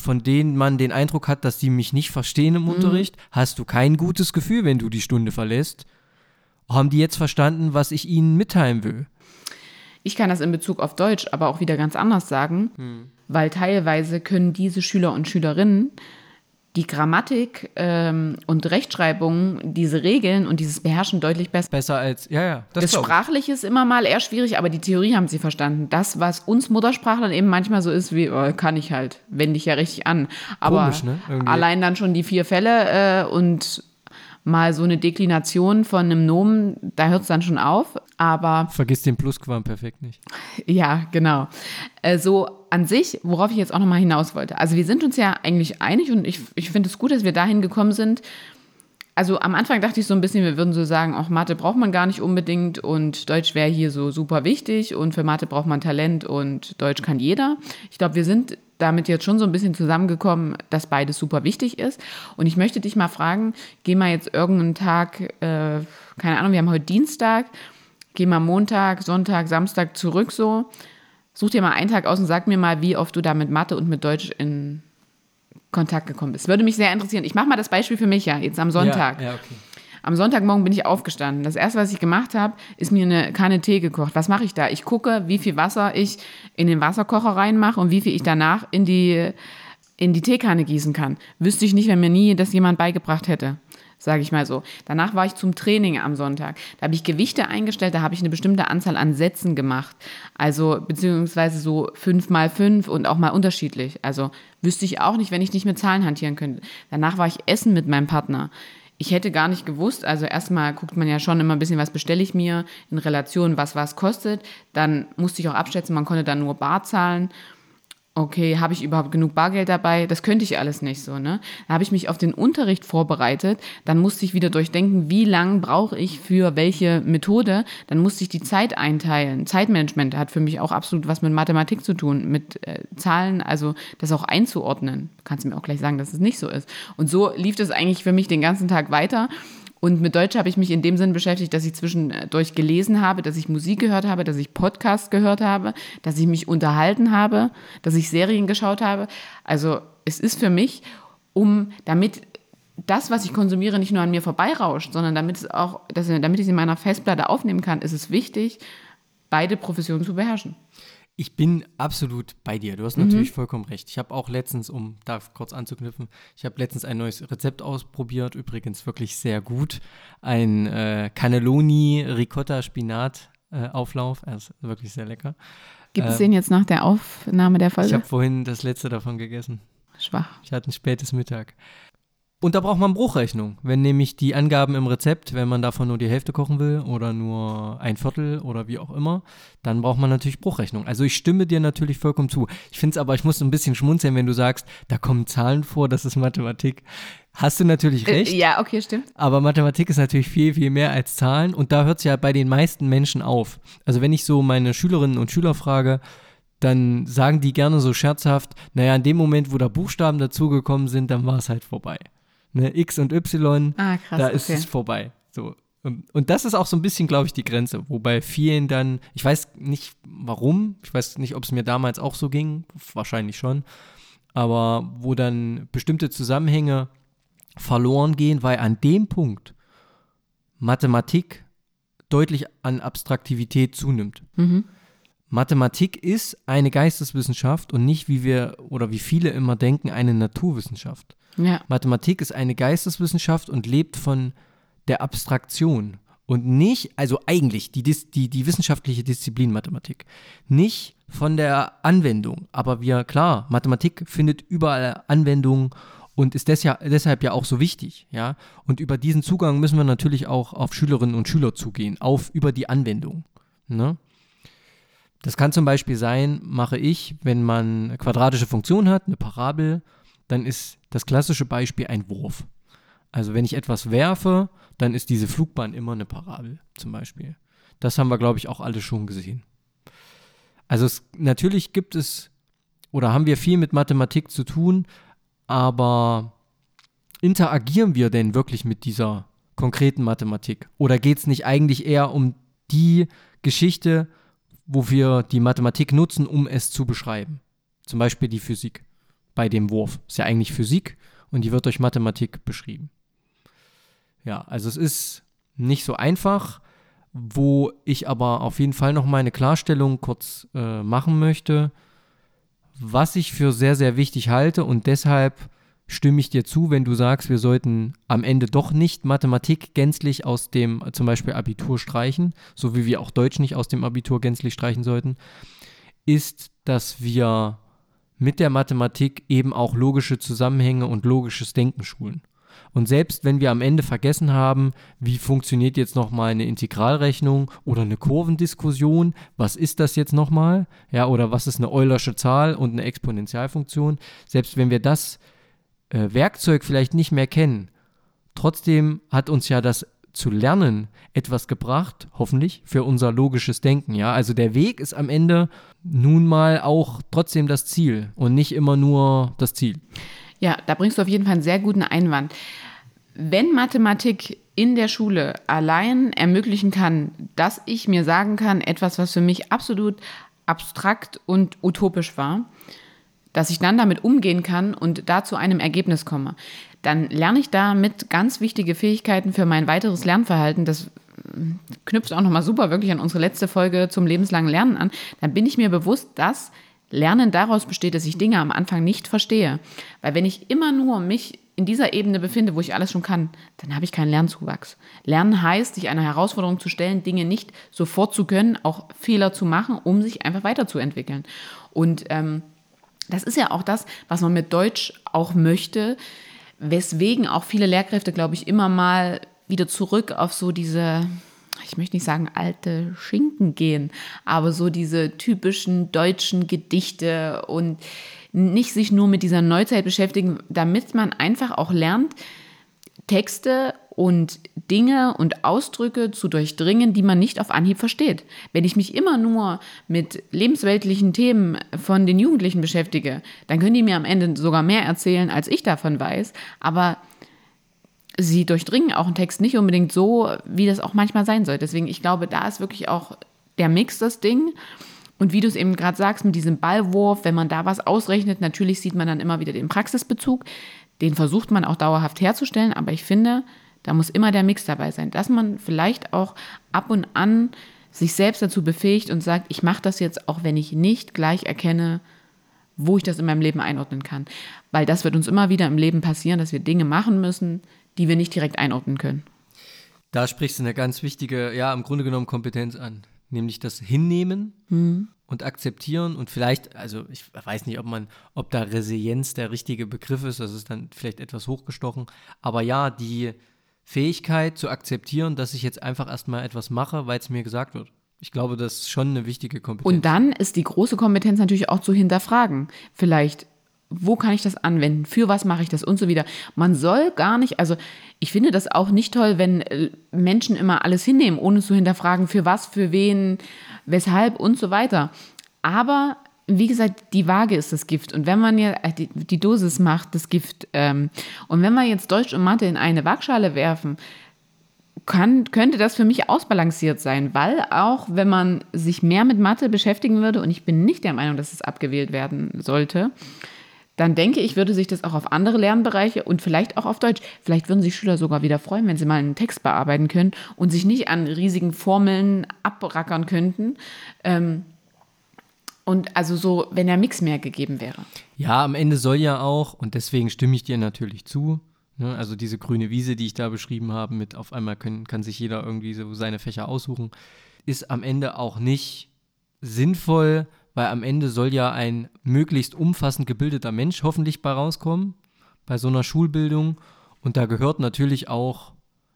von denen man den Eindruck hat, dass sie mich nicht verstehen im mhm. Unterricht, hast du kein gutes Gefühl, wenn du die Stunde verlässt. Haben die jetzt verstanden, was ich ihnen mitteilen will? Ich kann das in Bezug auf Deutsch aber auch wieder ganz anders sagen, hm. weil teilweise können diese Schüler und Schülerinnen die Grammatik ähm, und Rechtschreibung, diese Regeln und dieses Beherrschen deutlich besser. Besser als, ja, ja. Das, das Sprachliche ist immer mal eher schwierig, aber die Theorie haben sie verstanden. Das, was uns Muttersprachlern eben manchmal so ist, wie, oh, kann ich halt, wende ich ja richtig an. Aber Komisch, ne? allein dann schon die vier Fälle äh, und mal so eine Deklination von einem Nomen, da hört es dann schon auf. Aber. Vergiss den Plusquam-Perfekt nicht. Ja, genau. Äh, so an sich, worauf ich jetzt auch nochmal hinaus wollte. Also, wir sind uns ja eigentlich einig und ich, ich finde es gut, dass wir dahin gekommen sind. Also am Anfang dachte ich so ein bisschen, wir würden so sagen, auch Mathe braucht man gar nicht unbedingt und Deutsch wäre hier so super wichtig und für Mathe braucht man Talent und Deutsch kann jeder. Ich glaube, wir sind damit jetzt schon so ein bisschen zusammengekommen, dass beides super wichtig ist. Und ich möchte dich mal fragen, geh mal jetzt irgendeinen Tag, äh, keine Ahnung, wir haben heute Dienstag, geh mal Montag, Sonntag, Samstag zurück so. Such dir mal einen Tag aus und sag mir mal, wie oft du da mit Mathe und mit Deutsch in Kontakt gekommen bist. Würde mich sehr interessieren. Ich mache mal das Beispiel für mich ja, jetzt am Sonntag. Ja, ja, okay. Am Sonntagmorgen bin ich aufgestanden. Das erste, was ich gemacht habe, ist mir eine Kanne Tee gekocht. Was mache ich da? Ich gucke, wie viel Wasser ich in den Wasserkocher reinmache und wie viel ich danach in die, in die Teekanne gießen kann. Wüsste ich nicht, wenn mir nie das jemand beigebracht hätte sage ich mal so. Danach war ich zum Training am Sonntag. Da habe ich Gewichte eingestellt, da habe ich eine bestimmte Anzahl an Sätzen gemacht. Also beziehungsweise so fünf mal fünf und auch mal unterschiedlich. Also wüsste ich auch nicht, wenn ich nicht mit Zahlen hantieren könnte. Danach war ich essen mit meinem Partner ich hätte gar nicht gewusst, also erstmal guckt man ja schon immer ein bisschen, was bestelle ich mir in Relation, was was kostet. Dann musste ich auch abschätzen, man konnte dann nur bar zahlen okay, habe ich überhaupt genug Bargeld dabei? Das könnte ich alles nicht so, ne? Da habe ich mich auf den Unterricht vorbereitet, dann musste ich wieder durchdenken, wie lang brauche ich für welche Methode, dann musste ich die Zeit einteilen. Zeitmanagement hat für mich auch absolut was mit Mathematik zu tun, mit äh, Zahlen, also das auch einzuordnen. Du kannst mir auch gleich sagen, dass es nicht so ist. Und so lief das eigentlich für mich den ganzen Tag weiter. Und mit Deutsch habe ich mich in dem Sinn beschäftigt, dass ich zwischendurch gelesen habe, dass ich Musik gehört habe, dass ich Podcasts gehört habe, dass ich mich unterhalten habe, dass ich Serien geschaut habe. Also es ist für mich, um damit das, was ich konsumiere, nicht nur an mir vorbeirauscht, sondern damit es auch, dass, damit ich es in meiner Festplatte aufnehmen kann, ist es wichtig, beide Professionen zu beherrschen. Ich bin absolut bei dir. Du hast mhm. natürlich vollkommen recht. Ich habe auch letztens, um da kurz anzuknüpfen, ich habe letztens ein neues Rezept ausprobiert, übrigens wirklich sehr gut. Ein äh, Cannelloni Ricotta Spinat äh, Auflauf. Er ist wirklich sehr lecker. Gibt es äh, den jetzt nach der Aufnahme der Folge? Ich habe vorhin das letzte davon gegessen. Schwach. Ich hatte ein spätes Mittag. Und da braucht man Bruchrechnung. Wenn nämlich die Angaben im Rezept, wenn man davon nur die Hälfte kochen will oder nur ein Viertel oder wie auch immer, dann braucht man natürlich Bruchrechnung. Also ich stimme dir natürlich vollkommen zu. Ich finde es aber, ich muss ein bisschen schmunzeln, wenn du sagst, da kommen Zahlen vor, das ist Mathematik. Hast du natürlich äh, recht. Äh, ja, okay, stimmt. Aber Mathematik ist natürlich viel, viel mehr als Zahlen und da hört es ja bei den meisten Menschen auf. Also wenn ich so meine Schülerinnen und Schüler frage, dann sagen die gerne so scherzhaft, naja, in dem Moment, wo da Buchstaben dazugekommen sind, dann war es halt vorbei ne, X und Y, ah, krass, da ist okay. es vorbei. So. Und das ist auch so ein bisschen, glaube ich, die Grenze, wobei vielen dann, ich weiß nicht warum, ich weiß nicht, ob es mir damals auch so ging, wahrscheinlich schon, aber wo dann bestimmte Zusammenhänge verloren gehen, weil an dem Punkt Mathematik deutlich an Abstraktivität zunimmt. Mhm. Mathematik ist eine Geisteswissenschaft und nicht, wie wir oder wie viele immer denken, eine Naturwissenschaft. Ja. Mathematik ist eine Geisteswissenschaft und lebt von der Abstraktion und nicht, also eigentlich die, die, die wissenschaftliche Disziplin Mathematik, nicht von der Anwendung. Aber wir, klar, Mathematik findet überall Anwendung und ist deshalb ja auch so wichtig, ja. Und über diesen Zugang müssen wir natürlich auch auf Schülerinnen und Schüler zugehen, auf über die Anwendung. Ne? Das kann zum Beispiel sein, mache ich, wenn man eine quadratische Funktion hat, eine Parabel, dann ist das klassische Beispiel ein Wurf. Also wenn ich etwas werfe, dann ist diese Flugbahn immer eine Parabel zum Beispiel. Das haben wir, glaube ich, auch alle schon gesehen. Also es, natürlich gibt es oder haben wir viel mit Mathematik zu tun, aber interagieren wir denn wirklich mit dieser konkreten Mathematik? Oder geht es nicht eigentlich eher um die Geschichte, wo wir die Mathematik nutzen, um es zu beschreiben? Zum Beispiel die Physik bei dem Wurf. Ist ja eigentlich Physik und die wird durch Mathematik beschrieben. Ja, also es ist nicht so einfach, wo ich aber auf jeden Fall noch meine Klarstellung kurz äh, machen möchte, was ich für sehr, sehr wichtig halte und deshalb stimme ich dir zu, wenn du sagst, wir sollten am Ende doch nicht Mathematik gänzlich aus dem zum Beispiel Abitur streichen, so wie wir auch Deutsch nicht aus dem Abitur gänzlich streichen sollten, ist, dass wir mit der Mathematik eben auch logische Zusammenhänge und logisches Denken schulen. Und selbst wenn wir am Ende vergessen haben, wie funktioniert jetzt nochmal eine Integralrechnung oder eine Kurvendiskussion, was ist das jetzt nochmal? Ja, oder was ist eine Eulersche Zahl und eine Exponentialfunktion? Selbst wenn wir das äh, Werkzeug vielleicht nicht mehr kennen, trotzdem hat uns ja das zu lernen etwas gebracht, hoffentlich, für unser logisches Denken. Ja, also der Weg ist am Ende nun mal auch trotzdem das Ziel und nicht immer nur das Ziel. Ja, da bringst du auf jeden Fall einen sehr guten Einwand. Wenn Mathematik in der Schule allein ermöglichen kann, dass ich mir sagen kann, etwas, was für mich absolut abstrakt und utopisch war, dass ich dann damit umgehen kann und da zu einem Ergebnis komme, dann lerne ich damit ganz wichtige Fähigkeiten für mein weiteres Lernverhalten. Das knüpft auch nochmal super wirklich an unsere letzte Folge zum lebenslangen Lernen an. Dann bin ich mir bewusst, dass Lernen daraus besteht, dass ich Dinge am Anfang nicht verstehe. Weil wenn ich immer nur mich in dieser Ebene befinde, wo ich alles schon kann, dann habe ich keinen Lernzuwachs. Lernen heißt, sich einer Herausforderung zu stellen, Dinge nicht sofort zu können, auch Fehler zu machen, um sich einfach weiterzuentwickeln. Und ähm, das ist ja auch das, was man mit Deutsch auch möchte, weswegen auch viele Lehrkräfte, glaube ich, immer mal wieder zurück auf so diese ich möchte nicht sagen alte Schinken gehen, aber so diese typischen deutschen Gedichte und nicht sich nur mit dieser Neuzeit beschäftigen, damit man einfach auch lernt, Texte und Dinge und Ausdrücke zu durchdringen, die man nicht auf Anhieb versteht. Wenn ich mich immer nur mit lebensweltlichen Themen von den Jugendlichen beschäftige, dann können die mir am Ende sogar mehr erzählen, als ich davon weiß. Aber sie durchdringen auch einen Text nicht unbedingt so, wie das auch manchmal sein soll. Deswegen, ich glaube, da ist wirklich auch der Mix das Ding. Und wie du es eben gerade sagst, mit diesem Ballwurf, wenn man da was ausrechnet, natürlich sieht man dann immer wieder den Praxisbezug. Den versucht man auch dauerhaft herzustellen, aber ich finde, da muss immer der Mix dabei sein, dass man vielleicht auch ab und an sich selbst dazu befähigt und sagt, ich mache das jetzt, auch wenn ich nicht gleich erkenne, wo ich das in meinem Leben einordnen kann. Weil das wird uns immer wieder im Leben passieren, dass wir Dinge machen müssen, die wir nicht direkt einordnen können. Da sprichst du eine ganz wichtige, ja, im Grunde genommen Kompetenz an, nämlich das Hinnehmen mhm. und Akzeptieren und vielleicht, also ich weiß nicht, ob man, ob da Resilienz der richtige Begriff ist, das ist dann vielleicht etwas hochgestochen, aber ja, die Fähigkeit zu akzeptieren, dass ich jetzt einfach erstmal etwas mache, weil es mir gesagt wird. Ich glaube, das ist schon eine wichtige Kompetenz. Und dann ist die große Kompetenz natürlich auch zu hinterfragen. Vielleicht wo kann ich das anwenden, für was mache ich das und so wieder. Man soll gar nicht, also ich finde das auch nicht toll, wenn äh, Menschen immer alles hinnehmen, ohne zu hinterfragen, für was, für wen, weshalb und so weiter. Aber wie gesagt, die Waage ist das Gift. Und wenn man ja, äh, die, die Dosis macht das Gift. Ähm, und wenn wir jetzt Deutsch und Mathe in eine Waagschale werfen, kann, könnte das für mich ausbalanciert sein, weil auch wenn man sich mehr mit Mathe beschäftigen würde, und ich bin nicht der Meinung, dass es abgewählt werden sollte, dann denke ich, würde sich das auch auf andere Lernbereiche und vielleicht auch auf Deutsch, vielleicht würden sich Schüler sogar wieder freuen, wenn sie mal einen Text bearbeiten können und sich nicht an riesigen Formeln abrackern könnten. Ähm, und also so, wenn der Mix mehr gegeben wäre. Ja, am Ende soll ja auch, und deswegen stimme ich dir natürlich zu, ne, also diese grüne Wiese, die ich da beschrieben habe, mit auf einmal können, kann sich jeder irgendwie so seine Fächer aussuchen, ist am Ende auch nicht sinnvoll, weil am Ende soll ja ein möglichst umfassend gebildeter Mensch hoffentlich bei rauskommen. bei so einer Schulbildung. Und da gehört natürlich auch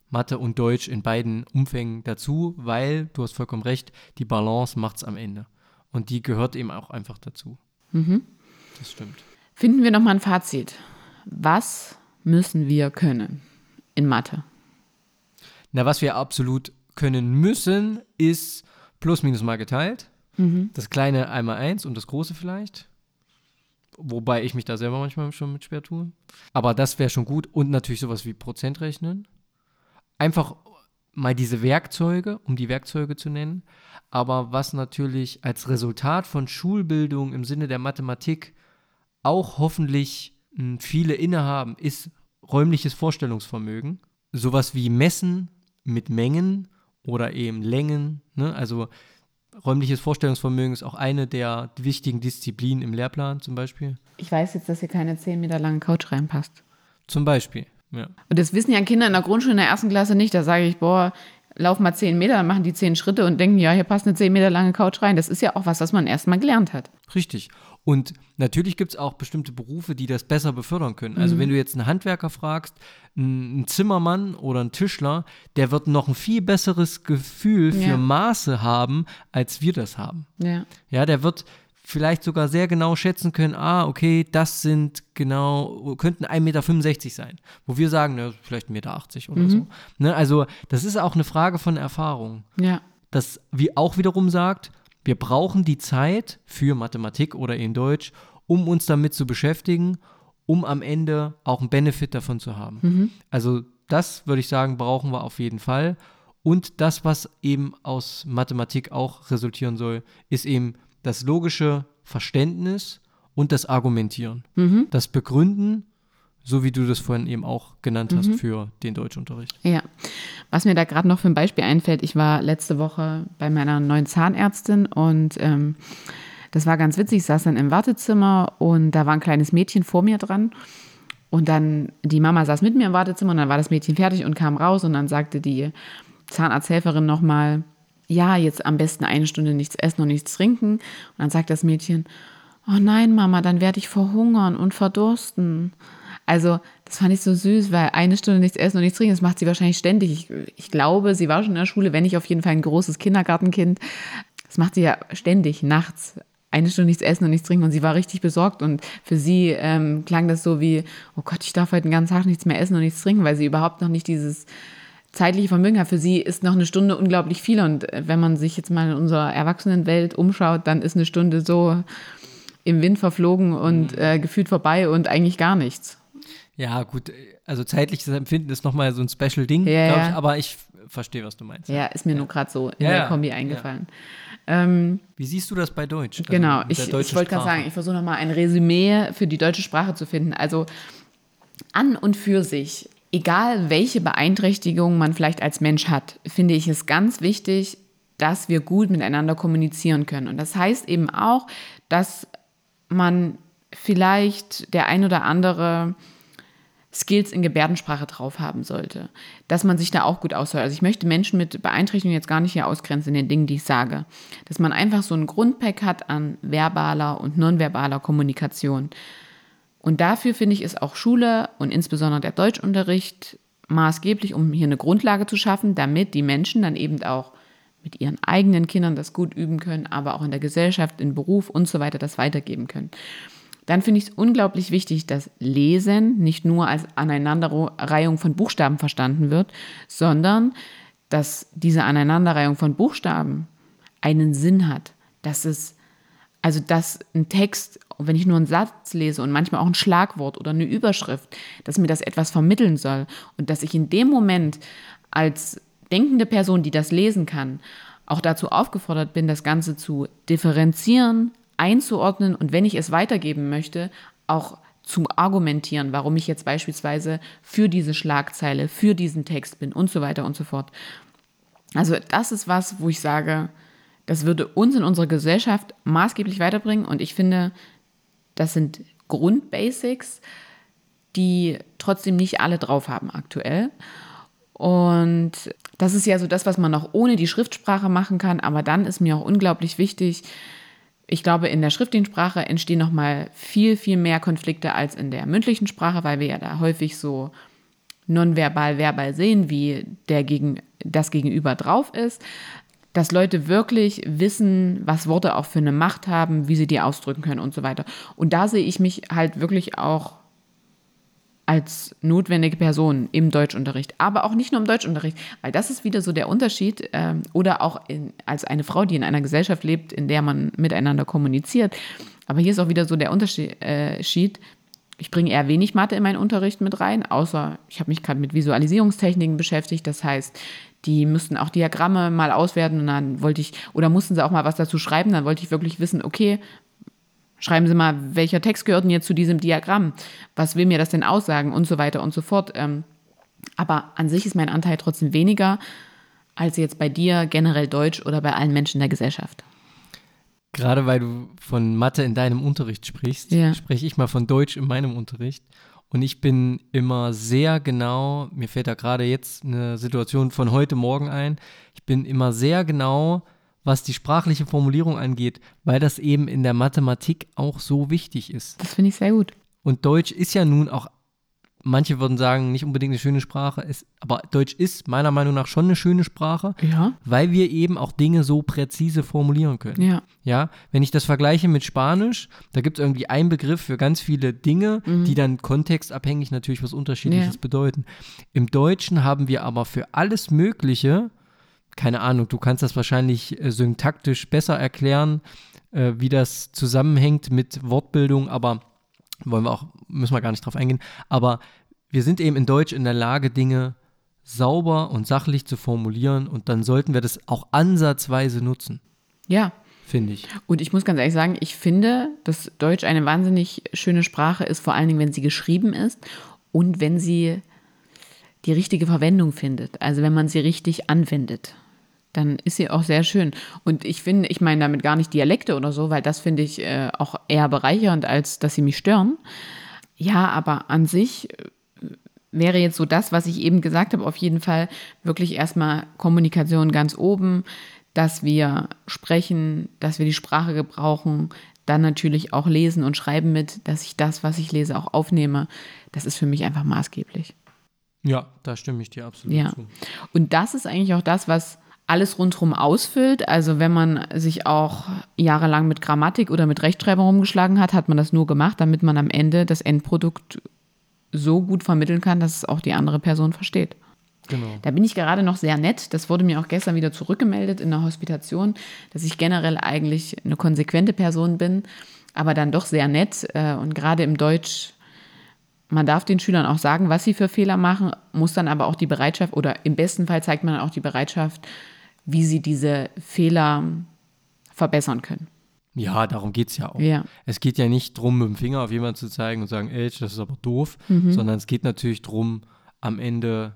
Mathe und Deutsch in beiden Umfängen dazu, weil, du hast vollkommen recht, die Balance macht es am Ende. Und die gehört eben auch einfach dazu. Mhm. Das stimmt. Finden wir nochmal ein Fazit. Was müssen wir können in Mathe? Na, was wir absolut können müssen, ist plus minus mal geteilt. Mhm. Das kleine einmal eins und das große vielleicht. Wobei ich mich da selber manchmal schon mit schwer tue. Aber das wäre schon gut. Und natürlich sowas wie Prozentrechnen. Einfach mal diese Werkzeuge, um die Werkzeuge zu nennen. Aber was natürlich als Resultat von Schulbildung im Sinne der Mathematik auch hoffentlich mh, viele innehaben, ist räumliches Vorstellungsvermögen. Sowas wie Messen mit Mengen oder eben Längen. Ne? Also räumliches Vorstellungsvermögen ist auch eine der wichtigen Disziplinen im Lehrplan zum Beispiel. Ich weiß jetzt, dass hier keine 10 Meter lange Couch reinpasst. Zum Beispiel, ja. Und das wissen ja Kinder in der Grundschule in der ersten Klasse nicht. Da sage ich, boah, lauf mal 10 Meter, dann machen die 10 Schritte und denken, ja, hier passt eine 10 Meter lange Couch rein. Das ist ja auch was, was man erst mal gelernt hat. Richtig. Und natürlich gibt es auch bestimmte Berufe, die das besser befördern können. Also wenn du jetzt einen Handwerker fragst, einen Zimmermann oder einen Tischler, der wird noch ein viel besseres Gefühl für Ja. Maße haben, als wir das haben. Ja. Ja, der wird vielleicht sogar sehr genau schätzen können, ah, okay, das sind genau, könnten 1,65 Meter sein. Wo wir sagen, ne, vielleicht 1,80 Meter oder so. Ne, also das ist auch eine Frage von Erfahrung. Ja. Das wie auch wiederum sagt, wir brauchen die Zeit für Mathematik oder in Deutsch, um uns damit zu beschäftigen, um am Ende auch einen Benefit davon zu haben. Also das würde ich sagen, brauchen wir auf jeden Fall. Und das, was eben aus Mathematik auch resultieren soll, ist eben das logische Verständnis und das Argumentieren. Das Begründen, so wie du das vorhin eben auch genannt hast für den Deutschunterricht. Ja, was mir da gerade noch für ein Beispiel einfällt, ich war letzte Woche bei meiner neuen Zahnärztin und ähm, das war ganz witzig, ich saß dann im Wartezimmer und da war ein kleines Mädchen vor mir dran und dann die Mama saß mit mir im Wartezimmer und dann war das Mädchen fertig und kam raus und dann sagte die Zahnarzthelferin nochmal, ja, jetzt am besten eine Stunde nichts essen und nichts trinken und dann sagt das Mädchen, oh nein, Mama, dann werde ich verhungern und verdursten. Also, das fand ich so süß, weil eine Stunde nichts essen und nichts trinken, das macht sie wahrscheinlich ständig. Ich, ich glaube, sie war schon in der Schule, wenn nicht auf jeden Fall ein großes Kindergartenkind. Das macht sie ja ständig, nachts. Eine Stunde nichts essen und nichts trinken und sie war richtig besorgt und für sie ähm, klang das so wie, oh Gott, ich darf heute den ganzen Tag nichts mehr essen und nichts trinken, weil sie überhaupt noch nicht dieses zeitliche Vermögen hat. Für sie ist noch eine Stunde unglaublich viel und äh, wenn man sich jetzt mal in unserer Erwachsenenwelt umschaut, dann ist eine Stunde so im Wind verflogen und äh, gefühlt vorbei und eigentlich gar nichts. Ja, gut, also zeitliches Empfinden ist nochmal so ein Special-Ding, Ja, glaube ich, ja. aber ich verstehe, was du meinst. Ja, ist mir nur gerade so in Ja, der ja. Kombi eingefallen. Ähm, Wie siehst du das bei Deutsch? Also genau, ich, ich wollte gerade sagen, ich versuche nochmal ein Resümee für die deutsche Sprache zu finden. Also an und für sich, egal welche Beeinträchtigung man vielleicht als Mensch hat, finde ich es ganz wichtig, dass wir gut miteinander kommunizieren können. Und das heißt eben auch, dass man vielleicht der ein oder andere Skills in Gebärdensprache drauf haben sollte, dass man sich da auch gut aushört. Also ich möchte Menschen mit Beeinträchtigungen jetzt gar nicht hier ausgrenzen in den Dingen, die ich sage. Dass man einfach so ein Grundpack hat an verbaler und nonverbaler Kommunikation. Und dafür finde ich ist auch Schule und insbesondere der Deutschunterricht maßgeblich, um hier eine Grundlage zu schaffen, damit die Menschen dann eben auch mit ihren eigenen Kindern das gut üben können, aber auch in der Gesellschaft, im Beruf und so weiter das weitergeben können. Dann finde ich es unglaublich wichtig, dass Lesen nicht nur als Aneinanderreihung von Buchstaben verstanden wird, sondern dass diese Aneinanderreihung von Buchstaben einen Sinn hat, dass es also dass ein Text, wenn ich nur einen Satz lese und manchmal auch ein Schlagwort oder eine Überschrift, dass mir das etwas vermitteln soll und dass ich in dem Moment als denkende Person, die das lesen kann, auch dazu aufgefordert bin, das Ganze zu differenzieren, einzuordnen und wenn ich es weitergeben möchte, auch zu argumentieren, warum ich jetzt beispielsweise für diese Schlagzeile, für diesen Text bin und so weiter und so fort. Also das ist was, wo ich sage, das würde uns in unserer Gesellschaft maßgeblich weiterbringen und ich finde, das sind Grundbasics, die trotzdem nicht alle drauf haben aktuell. Und das ist ja so das, was man auch ohne die Schriftsprache machen kann, aber dann ist mir auch unglaublich wichtig, ich glaube, in der schriftlichen Sprache entstehen nochmal viel, viel mehr Konflikte als in der mündlichen Sprache, weil wir ja da häufig so nonverbal, verbal sehen, wie der gegen, das Gegenüber drauf ist. Dass Leute wirklich wissen, was Worte auch für eine Macht haben, wie sie die ausdrücken können und so weiter. Und da sehe ich mich halt wirklich auch als notwendige Person im Deutschunterricht, aber auch nicht nur im Deutschunterricht, weil das ist wieder so der Unterschied ähm, oder auch in, als eine Frau, die in einer Gesellschaft lebt, in der man miteinander kommuniziert. Aber hier ist auch wieder so der Unterschied. Äh, ich bringe eher wenig Mathe in meinen Unterricht mit rein, außer ich habe mich gerade mit Visualisierungstechniken beschäftigt. Das heißt, die müssten auch Diagramme mal auswerten und dann wollte ich, oder mussten sie auch mal was dazu schreiben, dann wollte ich wirklich wissen, okay, Schreiben Sie mal, welcher Text gehört denn jetzt zu diesem Diagramm? Was will mir das denn aussagen? Und so weiter und so fort. Ähm, aber an sich ist mein Anteil trotzdem weniger als jetzt bei dir generell Deutsch oder bei allen Menschen der Gesellschaft. Gerade weil du von Mathe in deinem Unterricht sprichst, ja. spreche ich mal von Deutsch in meinem Unterricht. Und ich bin immer sehr genau, mir fällt da gerade jetzt eine Situation von heute Morgen ein, ich bin immer sehr genau was die sprachliche Formulierung angeht, weil das eben in der Mathematik auch so wichtig ist. Das finde ich sehr gut. Und Deutsch ist ja nun auch, manche würden sagen, nicht unbedingt eine schöne Sprache, ist, aber Deutsch ist meiner Meinung nach schon eine schöne Sprache, ja. weil wir eben auch Dinge so präzise formulieren können. Ja. Ja, wenn ich das vergleiche mit Spanisch, da gibt es irgendwie einen Begriff für ganz viele Dinge, mhm. die dann kontextabhängig natürlich was Unterschiedliches ja. bedeuten. Im Deutschen haben wir aber für alles Mögliche keine Ahnung, du kannst das wahrscheinlich äh, syntaktisch besser erklären, äh, wie das zusammenhängt mit Wortbildung, aber wollen wir auch, müssen wir gar nicht drauf eingehen. Aber wir sind eben in Deutsch in der Lage, Dinge sauber und sachlich zu formulieren und dann sollten wir das auch ansatzweise nutzen. Ja. Finde ich. Und ich muss ganz ehrlich sagen, ich finde, dass Deutsch eine wahnsinnig schöne Sprache ist, vor allen Dingen, wenn sie geschrieben ist und wenn sie die richtige Verwendung findet. Also wenn man sie richtig anwendet dann ist sie auch sehr schön. Und ich finde, ich meine damit gar nicht Dialekte oder so, weil das finde ich äh, auch eher bereichernd, als dass sie mich stören. Ja, aber an sich äh, wäre jetzt so das, was ich eben gesagt habe, auf jeden Fall wirklich erstmal Kommunikation ganz oben, dass wir sprechen, dass wir die Sprache gebrauchen, dann natürlich auch lesen und schreiben mit, dass ich das, was ich lese, auch aufnehme. Das ist für mich einfach maßgeblich. Ja, da stimme ich dir absolut ja. zu. Und das ist eigentlich auch das, was alles rundherum ausfüllt. Also wenn man sich auch jahrelang mit Grammatik oder mit Rechtschreibung rumgeschlagen hat, hat man das nur gemacht, damit man am Ende das Endprodukt so gut vermitteln kann, dass es auch die andere Person versteht. Genau. Da bin ich gerade noch sehr nett. Das wurde mir auch gestern wieder zurückgemeldet in der Hospitation, dass ich generell eigentlich eine konsequente Person bin, aber dann doch sehr nett. Äh, und gerade im Deutsch man darf den Schülern auch sagen, was sie für Fehler machen, muss dann aber auch die Bereitschaft oder im besten Fall zeigt man auch die Bereitschaft, wie sie diese Fehler verbessern können. Ja, darum geht es ja auch. Ja. Es geht ja nicht darum, mit dem Finger auf jemanden zu zeigen und sagen, ey, das ist aber doof, mhm. sondern es geht natürlich darum, am Ende,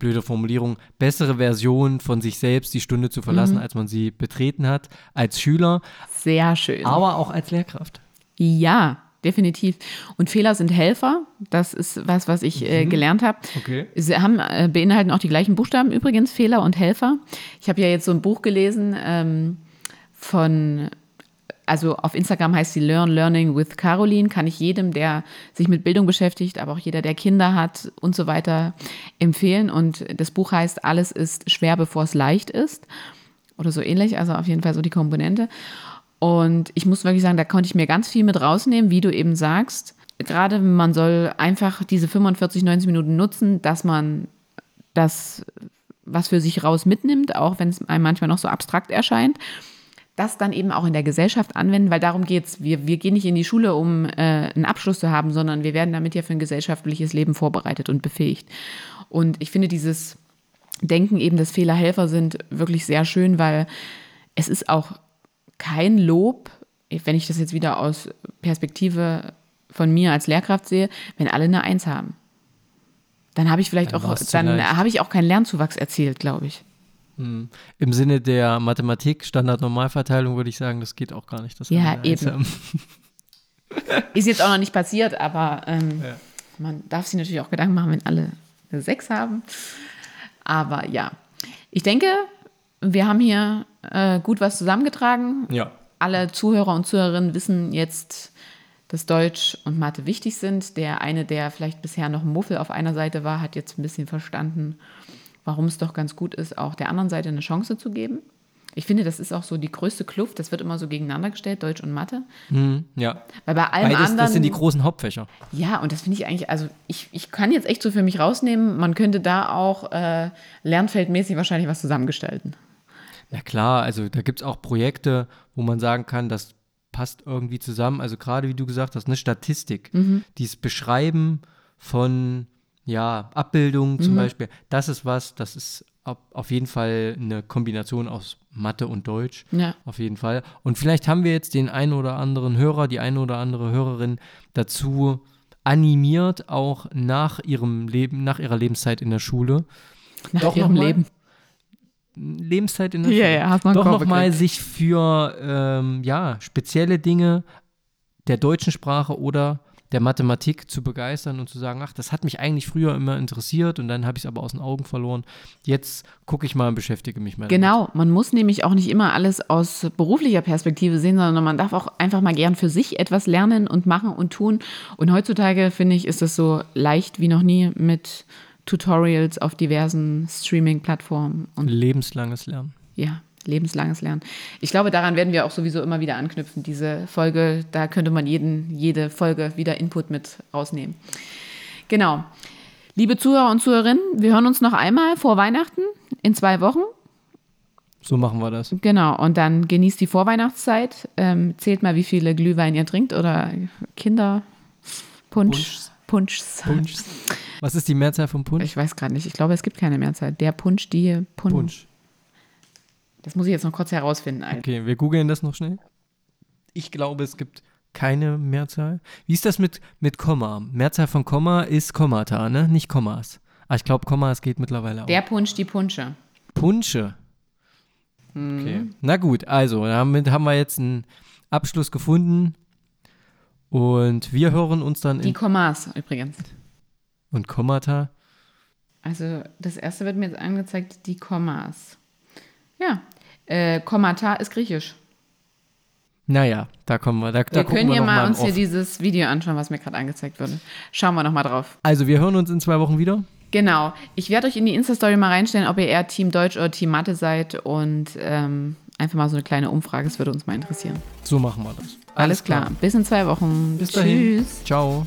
blöde Formulierung, bessere Version von sich selbst die Stunde zu verlassen, mhm. als man sie betreten hat, als Schüler. Sehr schön. Aber auch als Lehrkraft. Ja, definitiv. Und Fehler sind Helfer. Das ist was, was ich äh, mhm. gelernt habe. Okay. Sie haben, äh, beinhalten auch die gleichen Buchstaben übrigens, Fehler und Helfer. Ich habe ja jetzt so ein Buch gelesen ähm, von, also auf Instagram heißt sie Learn Learning with Caroline. Kann ich jedem, der sich mit Bildung beschäftigt, aber auch jeder, der Kinder hat und so weiter, empfehlen. Und das Buch heißt Alles ist schwer, bevor es leicht ist. Oder so ähnlich, also auf jeden Fall so die Komponente. Und ich muss wirklich sagen, da konnte ich mir ganz viel mit rausnehmen, wie du eben sagst. Gerade man soll einfach diese 45, 90 Minuten nutzen, dass man das, was für sich raus mitnimmt, auch wenn es einem manchmal noch so abstrakt erscheint, das dann eben auch in der Gesellschaft anwenden, weil darum geht es. Wir, wir gehen nicht in die Schule, um äh, einen Abschluss zu haben, sondern wir werden damit ja für ein gesellschaftliches Leben vorbereitet und befähigt. Und ich finde dieses Denken eben, dass Fehler Helfer sind, wirklich sehr schön, weil es ist auch kein Lob, wenn ich das jetzt wieder aus Perspektive von mir als Lehrkraft sehe, wenn alle eine Eins haben. Dann habe ich vielleicht dann auch, dann habe ich auch keinen Lernzuwachs erzielt, glaube ich. Hm. Im Sinne der Mathematik, Standard-Normalverteilung würde ich sagen, das geht auch gar nicht. Das ja, eben. Ist jetzt auch noch nicht passiert, aber ähm, ja. man darf sich natürlich auch Gedanken machen, wenn alle eine Sechs haben. Aber ja, ich denke, wir haben hier äh, gut was zusammengetragen. Ja. alle Zuhörer und Zuhörerinnen wissen jetzt, dass Deutsch und Mathe wichtig sind. Der eine, der vielleicht bisher noch ein Muffel auf einer Seite war, hat jetzt ein bisschen verstanden, warum es doch ganz gut ist, auch der anderen Seite eine Chance zu geben. Ich finde, das ist auch so die größte Kluft. Das wird immer so gegeneinander gestellt, Deutsch und Mathe. Hm, ja. Weil bei allem Beides, anderen. das sind die großen Hauptfächer. Ja, und das finde ich eigentlich, also ich, ich kann jetzt echt so für mich rausnehmen, man könnte da auch äh, lernfeldmäßig wahrscheinlich was zusammengestalten. Na klar, also da gibt es auch Projekte, wo man sagen kann, das passt irgendwie zusammen. Also gerade wie du gesagt hast, eine Statistik, Mhm. dieses Beschreiben von ja, Abbildungen zum Mhm. Beispiel, das ist was, das ist auf, jeden Fall eine Kombination aus Mathe und Deutsch. Ja. Auf jeden Fall. Und vielleicht haben wir jetzt den einen oder anderen Hörer, die eine oder andere Hörerin dazu animiert, auch nach ihrem Leben, nach ihrer Lebenszeit in der Schule, Nach Doch ihrem? Leben. Lebenszeit in der Ja, Schule, einen doch nochmal sich für ähm, ja, spezielle Dinge der deutschen Sprache oder der Mathematik zu begeistern und zu sagen, ach, das hat mich eigentlich früher immer interessiert und dann habe ich es aber aus den Augen verloren. Jetzt gucke ich mal und beschäftige mich mal damit. Genau, man muss nämlich auch nicht immer alles aus beruflicher Perspektive sehen, sondern man darf auch einfach mal gern für sich etwas lernen und machen und tun. Und heutzutage, finde ich, ist es so leicht wie noch nie mit Tutorials auf diversen Streaming-Plattformen Lebenslanges Lernen. ja, lebenslanges Lernen. Ich glaube, daran werden wir auch sowieso immer wieder anknüpfen. Diese Folge, da könnte man jeden, jede Folge wieder Input mit rausnehmen. Genau. Liebe Zuhörer und Zuhörerinnen, wir hören uns noch einmal vor Weihnachten in zwei Wochen. So machen wir das. Genau, und dann genießt die Vorweihnachtszeit. Ähm, zählt mal, wie viele Glühwein ihr trinkt oder Kinderpunsch. Punschs. Punschs. Punsch. Was ist die Mehrzahl von Punsch? Ich weiß gerade nicht. Ich glaube, es gibt keine Mehrzahl. Der Punsch, die Punsch. Punsch. Das muss ich jetzt noch kurz herausfinden. Alter. Okay, wir googeln das noch schnell. Ich glaube, es gibt keine Mehrzahl. Wie ist das mit, mit Komma? Mehrzahl von Komma ist Kommata, ne? Nicht Kommas. Ah, ich glaube, Kommas geht mittlerweile auch. Der Punsch, die Punsche. Punsche. Okay. Na gut, also damit haben wir jetzt einen Abschluss gefunden. Und wir hören uns dann Die in. Kommas übrigens. Und Kommata. Also das erste wird mir jetzt angezeigt, die Kommas. Ja, äh, Kommata ist griechisch. Naja, da kommen wir. Da, da wir gucken können wir mal mal uns hier dieses Video anschauen, was mir gerade angezeigt wurde. Schauen wir noch mal drauf. Also, wir hören uns in zwei Wochen wieder. Genau. Ich werde euch in die Insta-Story mal reinstellen, ob ihr eher Team Deutsch oder Team Mathe seid und ähm, einfach mal so eine kleine Umfrage. Das würde uns mal interessieren. So machen wir das. Alles, klar. Bis in zwei Wochen. Bis dahin. Tschüss. Ciao.